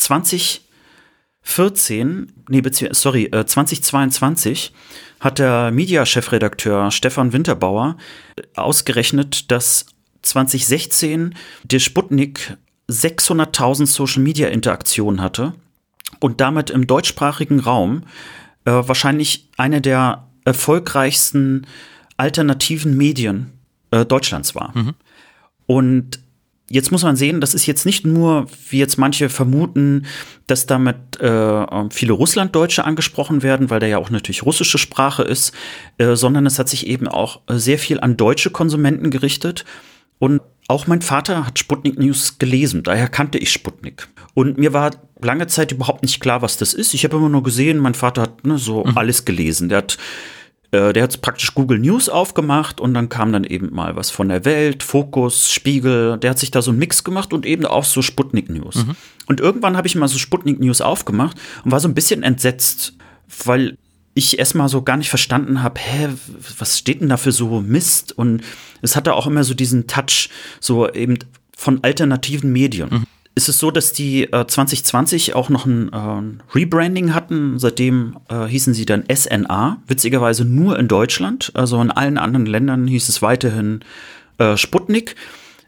2014, nee, beziehungsweise, sorry, äh, 2022 hat der Media-Chefredakteur Stefan Winterbauer äh, ausgerechnet, dass 2016 der Sputnik 600.000 Social-Media-Interaktionen hatte und damit im deutschsprachigen Raum äh, wahrscheinlich eine der erfolgreichsten alternativen Medien äh, Deutschlands war. Und jetzt muss man sehen, das ist jetzt nicht nur, wie jetzt manche vermuten, dass damit äh, viele Russlanddeutsche angesprochen werden, weil da ja auch natürlich russische Sprache ist, äh, sondern es hat sich eben auch äh, sehr viel an deutsche Konsumenten gerichtet. Und auch mein Vater hat Sputnik News gelesen, daher kannte ich Sputnik. Und mir war lange Zeit überhaupt nicht klar, was das ist. Ich habe immer nur gesehen, mein Vater hat ne, so alles gelesen. Der hat äh, der hat praktisch Google News aufgemacht und dann kam dann eben mal was von der Welt, Fokus, Spiegel. Der hat sich da so einen Mix gemacht und eben auch so Sputnik News. Und irgendwann habe ich mal so Sputnik News aufgemacht und war so ein bisschen entsetzt, weil ich erstmal so gar nicht verstanden habe, hä, was steht denn da für so Mist? Und es hatte auch immer so diesen Touch, so eben von alternativen Medien. Es ist so, dass die äh, 2020 auch noch ein äh, Rebranding hatten. Seitdem äh, hießen sie dann SNA. Witzigerweise nur in Deutschland. Also in allen anderen Ländern hieß es weiterhin äh, Sputnik.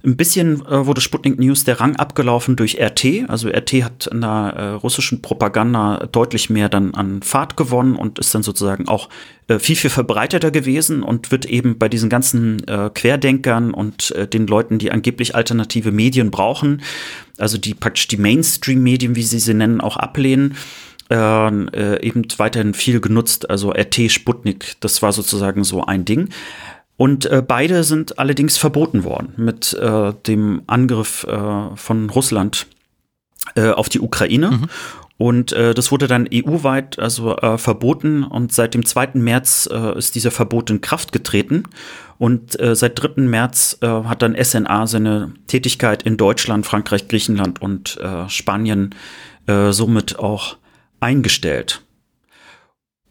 Ein bisschen äh, wurde Sputnik News der Rang abgelaufen durch RT. Also RT hat in der äh, russischen Propaganda deutlich mehr dann an Fahrt gewonnen und ist dann sozusagen auch äh, viel, viel verbreiteter gewesen und wird eben bei diesen ganzen äh, Querdenkern und äh, den Leuten, die angeblich alternative Medien brauchen, also die praktisch die Mainstream-Medien, wie sie sie nennen, auch ablehnen, äh, äh, eben weiterhin viel genutzt. Also RT, Sputnik, das war sozusagen so ein Ding. Und äh, beide sind allerdings verboten worden mit äh, dem Angriff äh, von Russland äh, auf die Ukraine. Und äh, das wurde dann EU-weit also äh, verboten und seit dem 2. März äh, ist dieser Verbot in Kraft getreten. Und äh, seit 3. März äh, hat dann SNA seine Tätigkeit in Deutschland, Frankreich, Griechenland und äh, Spanien äh, somit auch eingestellt.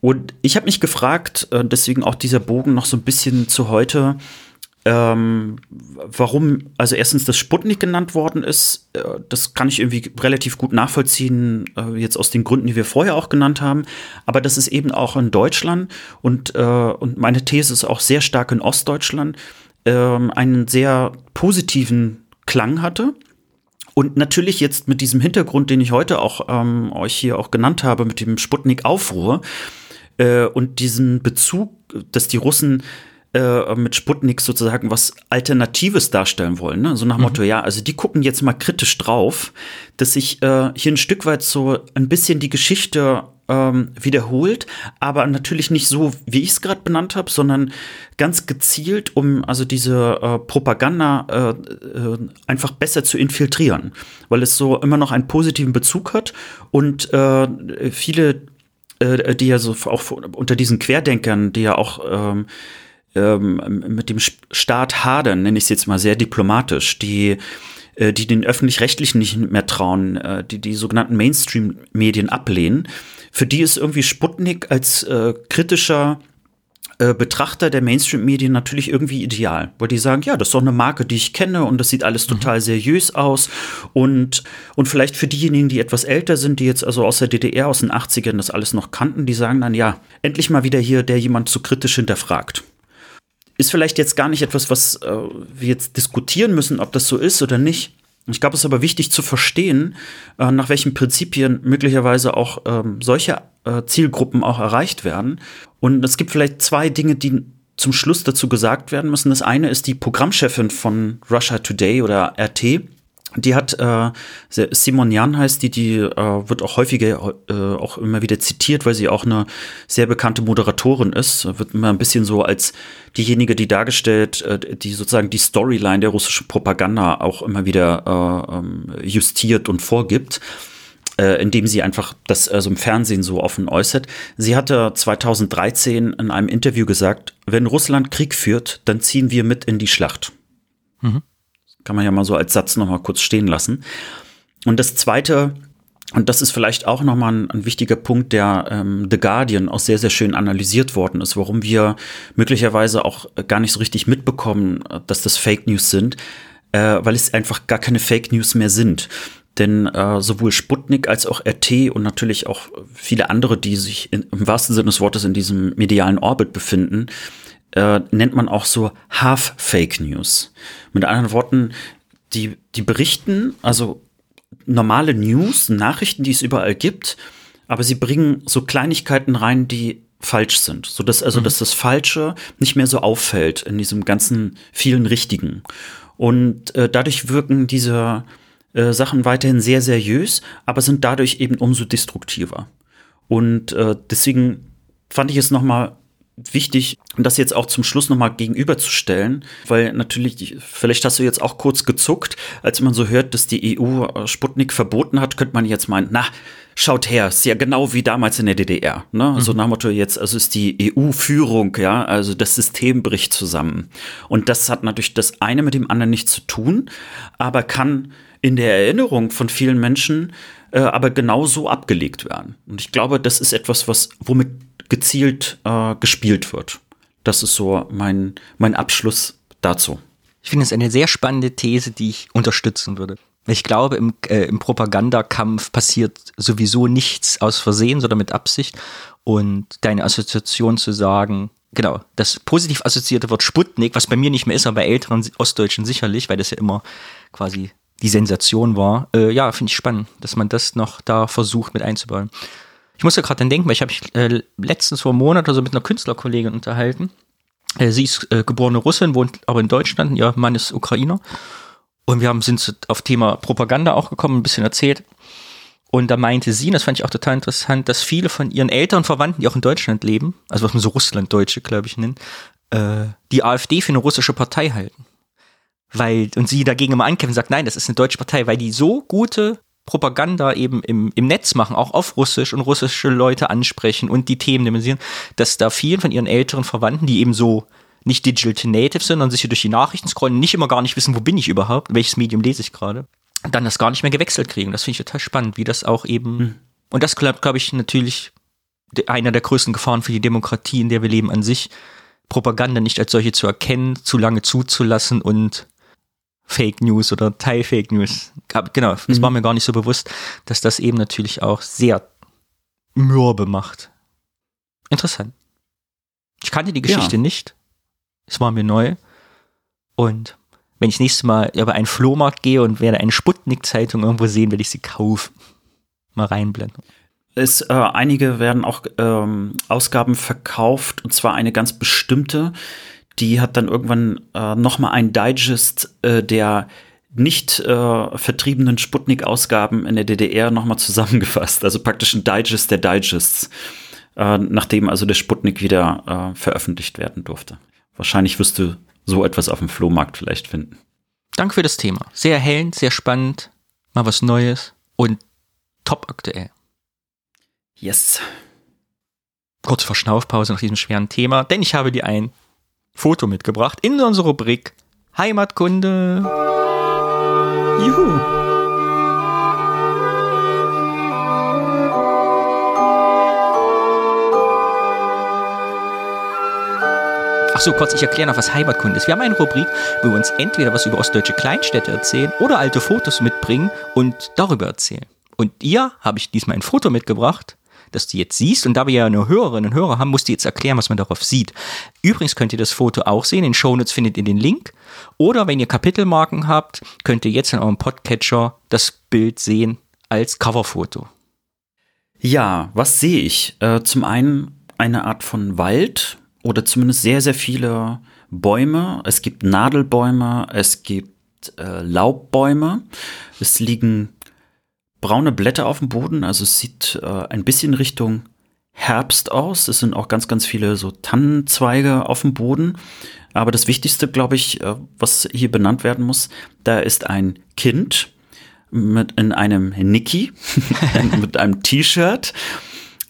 Und ich habe mich gefragt, äh, deswegen auch dieser Bogen noch so ein bisschen zu heute, ähm, warum, also erstens das Sputnik genannt worden ist, äh, das kann ich irgendwie relativ gut nachvollziehen, äh, jetzt aus den Gründen, die wir vorher auch genannt haben, aber das ist eben auch in Deutschland und, äh, und meine These ist auch sehr stark in Ostdeutschland, ähm, einen sehr positiven Klang hatte. Und natürlich jetzt mit diesem Hintergrund, den ich heute auch ähm, euch hier auch genannt habe, mit dem Sputnik-Aufruhr äh, und diesen Bezug, dass die Russen äh, mit Sputnik sozusagen was Alternatives darstellen wollen. Ne? So nach mhm. Motto, ja, also die gucken jetzt mal kritisch drauf, dass sich äh, hier ein Stück weit so ein bisschen die Geschichte ähm, wiederholt, aber natürlich nicht so, wie ich es gerade benannt habe, sondern ganz gezielt, um also diese äh, Propaganda äh, äh, einfach besser zu infiltrieren, weil es so immer noch einen positiven Bezug hat und viele, äh, die ja so auch unter diesen Querdenkern, die ja auch ähm, ähm, mit dem Staat hadern, nenne ich es jetzt mal sehr diplomatisch, die äh, die den öffentlich-rechtlichen nicht mehr trauen, äh, die die sogenannten Mainstream-Medien ablehnen, für die ist irgendwie Sputnik als äh, kritischer äh, Betrachter der Mainstream-Medien natürlich irgendwie ideal, weil die sagen, ja, das ist doch eine Marke, die ich kenne und das sieht alles mhm. total seriös aus und, und vielleicht für diejenigen, die etwas älter sind, die jetzt also aus der DDR, aus den 80ern das alles noch kannten, die sagen dann, ja, endlich mal wieder hier, der jemand so kritisch hinterfragt. Ist vielleicht jetzt gar nicht etwas, was äh, wir jetzt diskutieren müssen, ob das so ist oder nicht. Ich glaube, es ist aber wichtig zu verstehen, äh, nach welchen Prinzipien möglicherweise auch ähm, solche äh, Zielgruppen auch erreicht werden. Und es gibt vielleicht zwei Dinge, die zum Schluss dazu gesagt werden müssen. Das eine ist die Programmchefin von Russia Today oder RT, die hat äh, Simon Jan heißt die, die äh, wird auch häufiger äh, auch immer wieder zitiert, weil sie auch eine sehr bekannte Moderatorin ist. Wird immer ein bisschen so als diejenige, die dargestellt, äh, die sozusagen die Storyline der russischen Propaganda auch immer wieder äh, ähm, justiert und vorgibt äh, indem sie einfach das also im Fernsehen so offen äußert. Sie hatte 2013 in einem Interview gesagt, wenn Russland Krieg führt, dann ziehen wir mit in die Schlacht. Mhm. Kann man ja mal so als Satz noch mal kurz stehen lassen. Und das Zweite, und das ist vielleicht auch noch mal ein, ein wichtiger Punkt, der ähm, The Guardian auch sehr, sehr schön analysiert worden ist, warum wir möglicherweise auch gar nicht so richtig mitbekommen, dass das Fake News sind, äh, weil es einfach gar keine Fake News mehr sind. Denn äh, sowohl Sputnik als auch RT und natürlich auch viele andere, die sich in, im wahrsten Sinne des Wortes in diesem medialen Orbit befinden, äh, nennt man auch so Half-Fake News. Mit anderen Worten, die, die berichten, also normale News, Nachrichten, die es überall gibt, aber sie bringen so Kleinigkeiten rein, die falsch sind, so dass also mhm. dass das Falsche nicht mehr so auffällt in diesem ganzen vielen Richtigen und äh, dadurch wirken diese äh, Sachen weiterhin sehr seriös, aber sind dadurch eben umso destruktiver und äh, deswegen fand ich es noch mal wichtig, das jetzt auch zum Schluss nochmal gegenüberzustellen, weil natürlich, vielleicht hast du jetzt auch kurz gezuckt, als man so hört, dass die EU äh, Sputnik verboten hat, könnte man jetzt meinen, na, schaut her, ist ja genau wie damals in der DDR. Ne? Mhm. So nach Motto jetzt, also ist die EU-Führung, ja, also das System bricht zusammen. Und das hat natürlich das eine mit dem anderen nichts zu tun, aber kann in der Erinnerung von vielen Menschen äh, aber genauso abgelegt werden. Und ich glaube, das ist etwas, was, womit gezielt äh, gespielt wird. Das ist so mein, mein Abschluss dazu. Ich finde es eine sehr spannende These, die ich unterstützen würde. Ich glaube, im, äh, im Propagandakampf passiert sowieso nichts aus Versehen, sondern mit Absicht. Und deine Assoziation zu sagen, genau, das positiv assoziierte Wort Sputnik, was bei mir nicht mehr ist, aber bei älteren Ostdeutschen sicherlich, weil das ja immer quasi die Sensation war. Äh, ja, finde ich spannend, dass man das noch da versucht mit einzubauen. Ich muss ja gerade dann denken, weil ich habe mich äh, letztens vor einem Monat oder so mit einer Künstlerkollegin unterhalten. Äh, sie ist äh, geborene Russin, wohnt aber in Deutschland, ihr Mann ist Ukrainer. Und wir haben, sind auf Thema Propaganda auch gekommen, ein bisschen erzählt. Und da meinte sie, und das fand ich auch total interessant, dass viele von ihren Eltern Verwandten, die auch in Deutschland leben, also was man so Russlanddeutsche, glaube ich, nennt, äh, die AfD für eine russische Partei halten. Weil, und sie dagegen immer ankämpfen und sagt, nein, das ist eine deutsche Partei, weil die so gute Propaganda eben im, im Netz machen, auch auf Russisch und russische Leute ansprechen und die Themen demonstrieren, dass da vielen von ihren älteren Verwandten, die eben so nicht digital native sind und sich hier durch die Nachrichten scrollen, nicht immer gar nicht wissen, wo bin ich überhaupt, welches Medium lese ich gerade, dann das gar nicht mehr gewechselt kriegen. Das finde ich total spannend, wie das auch eben, hm. und das glaube glaub ich natürlich einer der größten Gefahren für die Demokratie, in der wir leben an sich, Propaganda nicht als solche zu erkennen, zu lange zuzulassen und Fake News oder Teil-Fake News. Genau, das mhm. war mir gar nicht so bewusst, dass das eben natürlich auch sehr mürbe macht. Interessant. Ich kannte die Geschichte ja. nicht. Es war mir neu. Und wenn ich das nächste Mal über einen Flohmarkt gehe und werde eine Sputnik-Zeitung irgendwo sehen, werde ich sie kaufen. Mal reinblenden. Es, äh, einige werden auch ähm, Ausgaben verkauft, und zwar eine ganz bestimmte. Die hat dann irgendwann äh, noch mal ein Digest äh, der nicht äh, vertriebenen Sputnik-Ausgaben in der DDR noch mal zusammengefasst. Also praktisch ein Digest der Digests, äh, nachdem also der Sputnik wieder äh, veröffentlicht werden durfte. Wahrscheinlich wirst du so etwas auf dem Flohmarkt vielleicht finden. Danke für das Thema. Sehr erhellend, sehr spannend, mal was Neues und top aktuell. Yes. Kurze Verschnaufpause nach diesem schweren Thema, denn ich habe dir ein Foto mitgebracht in unsere Rubrik Heimatkunde. Juhu. Ach so, kurz, ich erkläre noch, was Heimatkunde ist. Wir haben eine Rubrik, wo wir uns entweder was über ostdeutsche Kleinstädte erzählen oder alte Fotos mitbringen und darüber erzählen. Und ihr habe ich diesmal ein Foto mitgebracht, das du jetzt siehst. Und da wir ja nur Hörerinnen und Hörer haben, musst du jetzt erklären, was man darauf sieht. Übrigens könnt ihr das Foto auch sehen. In Shownotes findet ihr den Link. Oder wenn ihr Kapitelmarken habt, könnt ihr jetzt in eurem Podcatcher das Bild sehen als Coverfoto. Ja, was sehe ich? Äh, zum einen eine Art von Wald oder zumindest sehr, sehr viele Bäume. Es gibt Nadelbäume, es gibt äh, Laubbäume. Es liegen braune Blätter auf dem Boden, also es sieht äh, ein bisschen Richtung Herbst aus. Es sind auch ganz, ganz viele so Tannenzweige auf dem Boden. Aber das Wichtigste, glaube ich, äh, was hier benannt werden muss, da ist ein Kind mit in einem Nicky, mit einem T-Shirt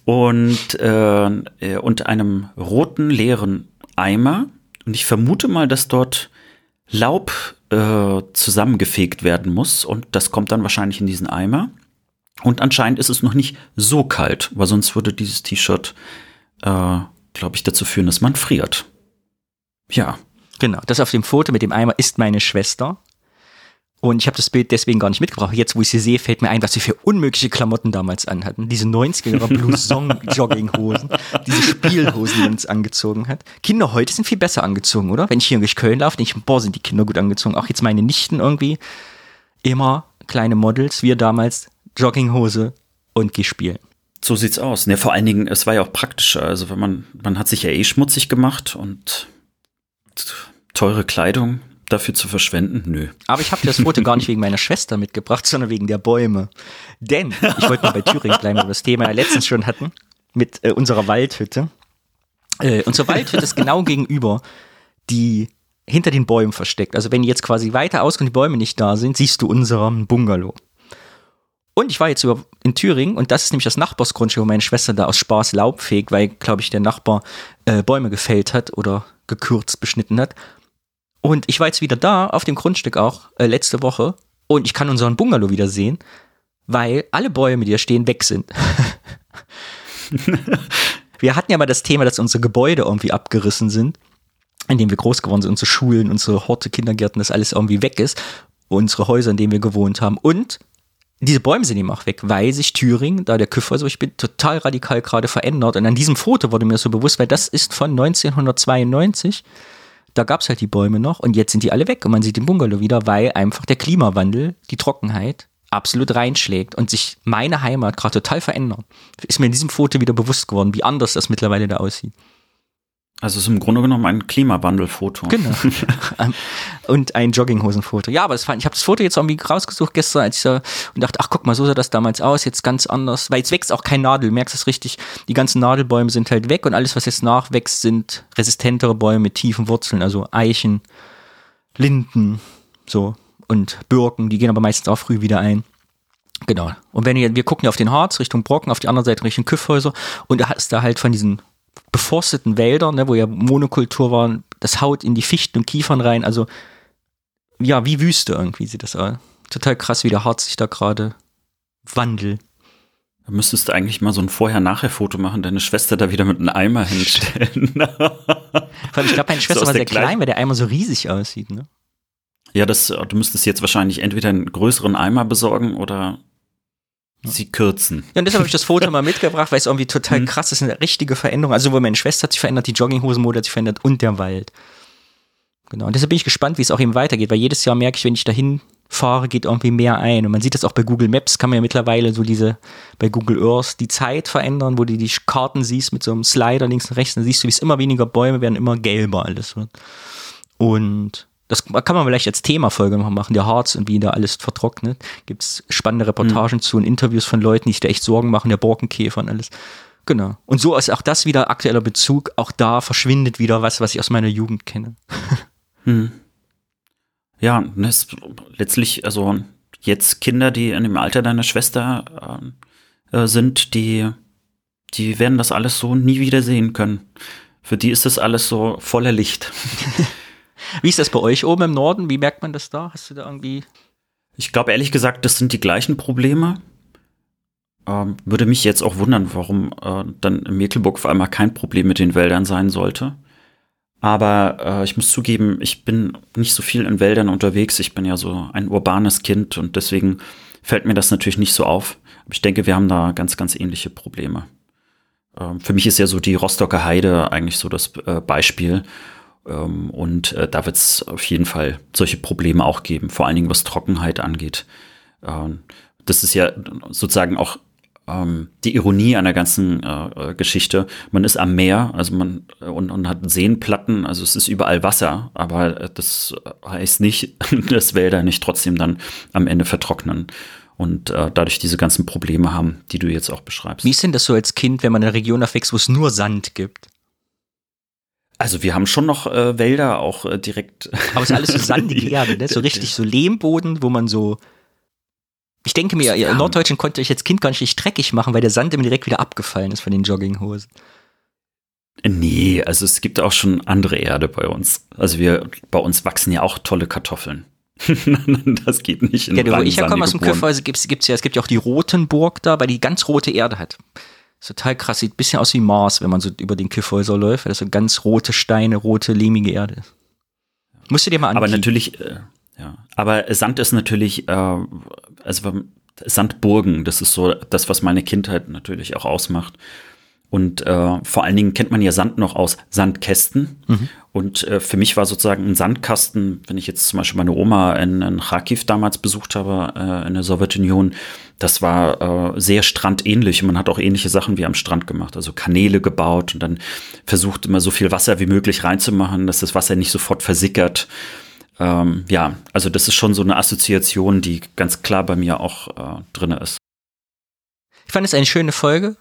und, äh, und einem roten leeren Eimer. Und ich vermute mal, dass dort Laub äh, zusammengefegt werden muss und das kommt dann wahrscheinlich in diesen Eimer. Und anscheinend ist es noch nicht so kalt, weil sonst würde dieses T-Shirt, äh, glaube ich, dazu führen, dass man friert. Ja. Genau, das auf dem Foto mit dem Eimer ist meine Schwester. Und ich habe das Bild deswegen gar nicht mitgebracht. Jetzt, wo ich sie sehe, fällt mir ein, was sie für unmögliche Klamotten damals anhatten. Diese 90er Blouson-Jogginghosen, diese Spielhosen, die man uns angezogen hat. Kinder heute sind viel besser angezogen, oder? Wenn ich hier durch Köln laufe, denke ich, boah, sind die Kinder gut angezogen. Auch jetzt meine Nichten irgendwie immer kleine Models. Wir damals Jogginghose und geh spielen. So sieht's aus. Ja, vor allen Dingen, es war ja auch praktischer. Also wenn man, man hat sich ja eh schmutzig gemacht und teure Kleidung dafür zu verschwenden, nö. Aber ich habe das Foto gar nicht wegen meiner Schwester mitgebracht, sondern wegen der Bäume. Denn ich wollte mal bei Thüringen bleiben, wo wir das Thema ja letztens schon hatten, mit äh, unserer Waldhütte. Äh, unsere Waldhütte ist genau gegenüber, die hinter den Bäumen versteckt. Also wenn jetzt quasi weiter aus und die Bäume nicht da sind, siehst du unseren Bungalow. Und ich war jetzt über in Thüringen und das ist nämlich das Nachbarsgrundstück, wo meine Schwester da aus Spaß Laub fegt, weil, glaube ich, der Nachbar äh, Bäume gefällt hat oder gekürzt, beschnitten hat. Und ich war jetzt wieder da, auf dem Grundstück auch, äh, letzte Woche. Und ich kann unseren Bungalow wieder sehen, weil alle Bäume, die da stehen, weg sind. wir hatten ja mal das Thema, dass unsere Gebäude irgendwie abgerissen sind, in denen wir groß geworden sind, unsere Schulen, unsere Horte, Kindergärten, das alles irgendwie weg ist. Unsere Häuser, in denen wir gewohnt haben. Und diese Bäume sind eben auch weg, weil sich Thüringen, da der Küfer so, ich bin total radikal gerade verändert. Und an diesem Foto wurde mir so bewusst, weil das ist von 1992. Da gab es halt die Bäume noch und jetzt sind die alle weg und man sieht den Bungalow wieder, weil einfach der Klimawandel, die Trockenheit absolut reinschlägt und sich meine Heimat gerade total verändert. Ist mir in diesem Foto wieder bewusst geworden, wie anders das mittlerweile da aussieht. Also es ist im Grunde genommen ein Klimawandelfoto. Genau. und ein Jogginghosenfoto. Ja, aber das fand, ich habe das Foto jetzt irgendwie rausgesucht gestern, als ich da und dachte, ach guck mal, so sah das damals aus, jetzt ganz anders. Weil jetzt wächst auch kein Nadel, du merkst es richtig. Die ganzen Nadelbäume sind halt weg und alles, was jetzt nachwächst, sind resistentere Bäume mit tiefen Wurzeln, also Eichen, Linden, so und Birken, die gehen aber meistens auch früh wieder ein. Genau. Und wenn wir, wir gucken ja auf den Harz Richtung Brocken, auf die andere Seite Richtung Küffhäuser und da hast du halt von diesen beforsteten Wälder, ne, wo ja Monokultur war, das haut in die Fichten und Kiefern rein. Also ja, wie Wüste irgendwie sieht das aus. Total krass, wie der Harz sich da gerade wandelt. Da müsstest du eigentlich mal so ein Vorher-Nachher-Foto machen, deine Schwester da wieder mit einem Eimer hinstellen. ich glaube, meine Schwester war sehr klein, weil der Eimer so riesig aussieht, ne? Ja, das, du müsstest jetzt wahrscheinlich entweder einen größeren Eimer besorgen oder sie kürzen. Ja, und deshalb habe ich das Foto mal mitgebracht, weil es irgendwie total mhm. krass ist, eine richtige Veränderung. Also, wo meine Schwester hat sich verändert, die Jogginghosenmode hat sich verändert und der Wald. Genau. Und deshalb bin ich gespannt, wie es auch eben weitergeht, weil jedes Jahr merke ich, wenn ich dahin fahre, geht irgendwie mehr ein. Und man sieht das auch bei Google Maps, kann man ja mittlerweile so diese, bei Google Earth die Zeit verändern, wo du die Karten siehst mit so einem Slider links und rechts, dann siehst du, wie es immer weniger Bäume werden, immer gelber alles wird. Und das kann man vielleicht als Themafolge noch machen, der Harz und wie da alles vertrocknet. Gibt es spannende Reportagen mhm. zu und Interviews von Leuten, die sich da echt Sorgen machen, der Borkenkäfer und alles. Genau. Und so ist auch das wieder aktueller Bezug. Auch da verschwindet wieder was, was ich aus meiner Jugend kenne. Hm. Ja, das letztlich, also jetzt Kinder, die in dem Alter deiner Schwester äh, sind, die, die werden das alles so nie wieder sehen können. Für die ist das alles so voller Licht. Wie ist das bei euch oben im Norden? Wie merkt man das da? Hast du da irgendwie. Ich glaube ehrlich gesagt, das sind die gleichen Probleme. Ähm, würde mich jetzt auch wundern, warum äh, dann in Mecklenburg vor allem kein Problem mit den Wäldern sein sollte. Aber äh, ich muss zugeben, ich bin nicht so viel in Wäldern unterwegs. Ich bin ja so ein urbanes Kind und deswegen fällt mir das natürlich nicht so auf. Aber ich denke, wir haben da ganz, ganz ähnliche Probleme. Ähm, für mich ist ja so die Rostocker Heide eigentlich so das äh, Beispiel. Ähm, und äh, da wird es auf jeden Fall solche Probleme auch geben, vor allen Dingen was Trockenheit angeht. Ähm, das ist ja sozusagen auch ähm, die Ironie einer ganzen äh, Geschichte. Man ist am Meer, also man und, und hat Seenplatten, also es ist überall Wasser, aber das heißt nicht, dass Wälder nicht trotzdem dann am Ende vertrocknen und äh, dadurch diese ganzen Probleme haben, die du jetzt auch beschreibst. Wie ist denn das so als Kind, wenn man in einer Region aufwächst, wo es nur Sand gibt? Also wir haben schon noch äh, Wälder auch äh, direkt. Aber es ist alles so sandige Erde, ne? so richtig so Lehmboden, wo man so. Ich denke mir, ja. in Norddeutschland konnte ich als Kind gar nicht dreckig machen, weil der Sand immer direkt wieder abgefallen ist von den Jogginghosen. Nee, also es gibt auch schon andere Erde bei uns. Also wir, bei uns wachsen ja auch tolle Kartoffeln. das geht nicht in Ja, wo ich herkomme aus dem Küffhäuser gibt es ja, es gibt ja auch die Rotenburg da, weil die ganz rote Erde hat. Ist total krass, sieht ein bisschen aus wie Mars, wenn man so über den Kiffhäuser läuft, weil das so ganz rote Steine, rote, lehmige Erde ist. Musst du dir mal anschauen. Aber natürlich, äh, ja. Aber Sand ist natürlich, äh, also Sandburgen, das ist so das, was meine Kindheit natürlich auch ausmacht. Und äh, vor allen Dingen kennt man ja Sand noch aus Sandkästen. Mhm. Und äh, für mich war sozusagen ein Sandkasten, wenn ich jetzt zum Beispiel meine Oma in, in Kharkiv damals besucht habe, äh, in der Sowjetunion, das war äh, sehr strandähnlich. Und man hat auch ähnliche Sachen wie am Strand gemacht. Also Kanäle gebaut und dann versucht immer so viel Wasser wie möglich reinzumachen, dass das Wasser nicht sofort versickert. Ähm, ja, also das ist schon so eine Assoziation, die ganz klar bei mir auch äh, drin ist. Ich fand es eine schöne Folge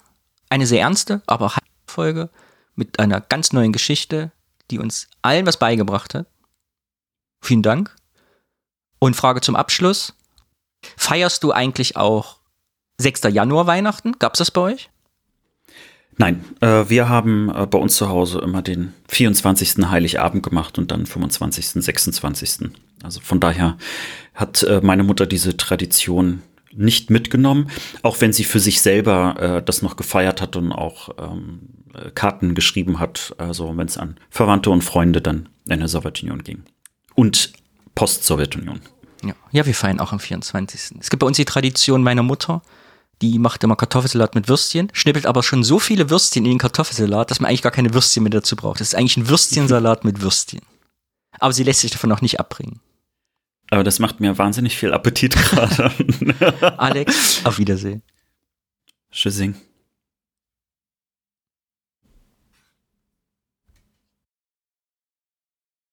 eine sehr ernste, aber auch Folge mit einer ganz neuen Geschichte, die uns allen was beigebracht hat. Vielen Dank. Und Frage zum Abschluss. Feierst du eigentlich auch 6. Januar Weihnachten? Gab es das bei euch? Nein, äh, wir haben äh, bei uns zu Hause immer den 24. Heiligabend gemacht und dann 25., 26. Also von daher hat äh, meine Mutter diese Tradition nicht mitgenommen, auch wenn sie für sich selber äh, das noch gefeiert hat und auch ähm, Karten geschrieben hat, also wenn es an Verwandte und Freunde dann in der Sowjetunion ging. Und Post-Sowjetunion. Ja. ja, wir feiern auch am 24. Es gibt bei uns die Tradition meiner Mutter, die macht immer Kartoffelsalat mit Würstchen, schnippelt aber schon so viele Würstchen in den Kartoffelsalat, dass man eigentlich gar keine Würstchen mehr dazu braucht. Das ist eigentlich ein Würstchensalat mit Würstchen. Aber sie lässt sich davon auch nicht abbringen. Aber das macht mir wahnsinnig viel Appetit gerade. Alex, auf Wiedersehen. Tschüssing.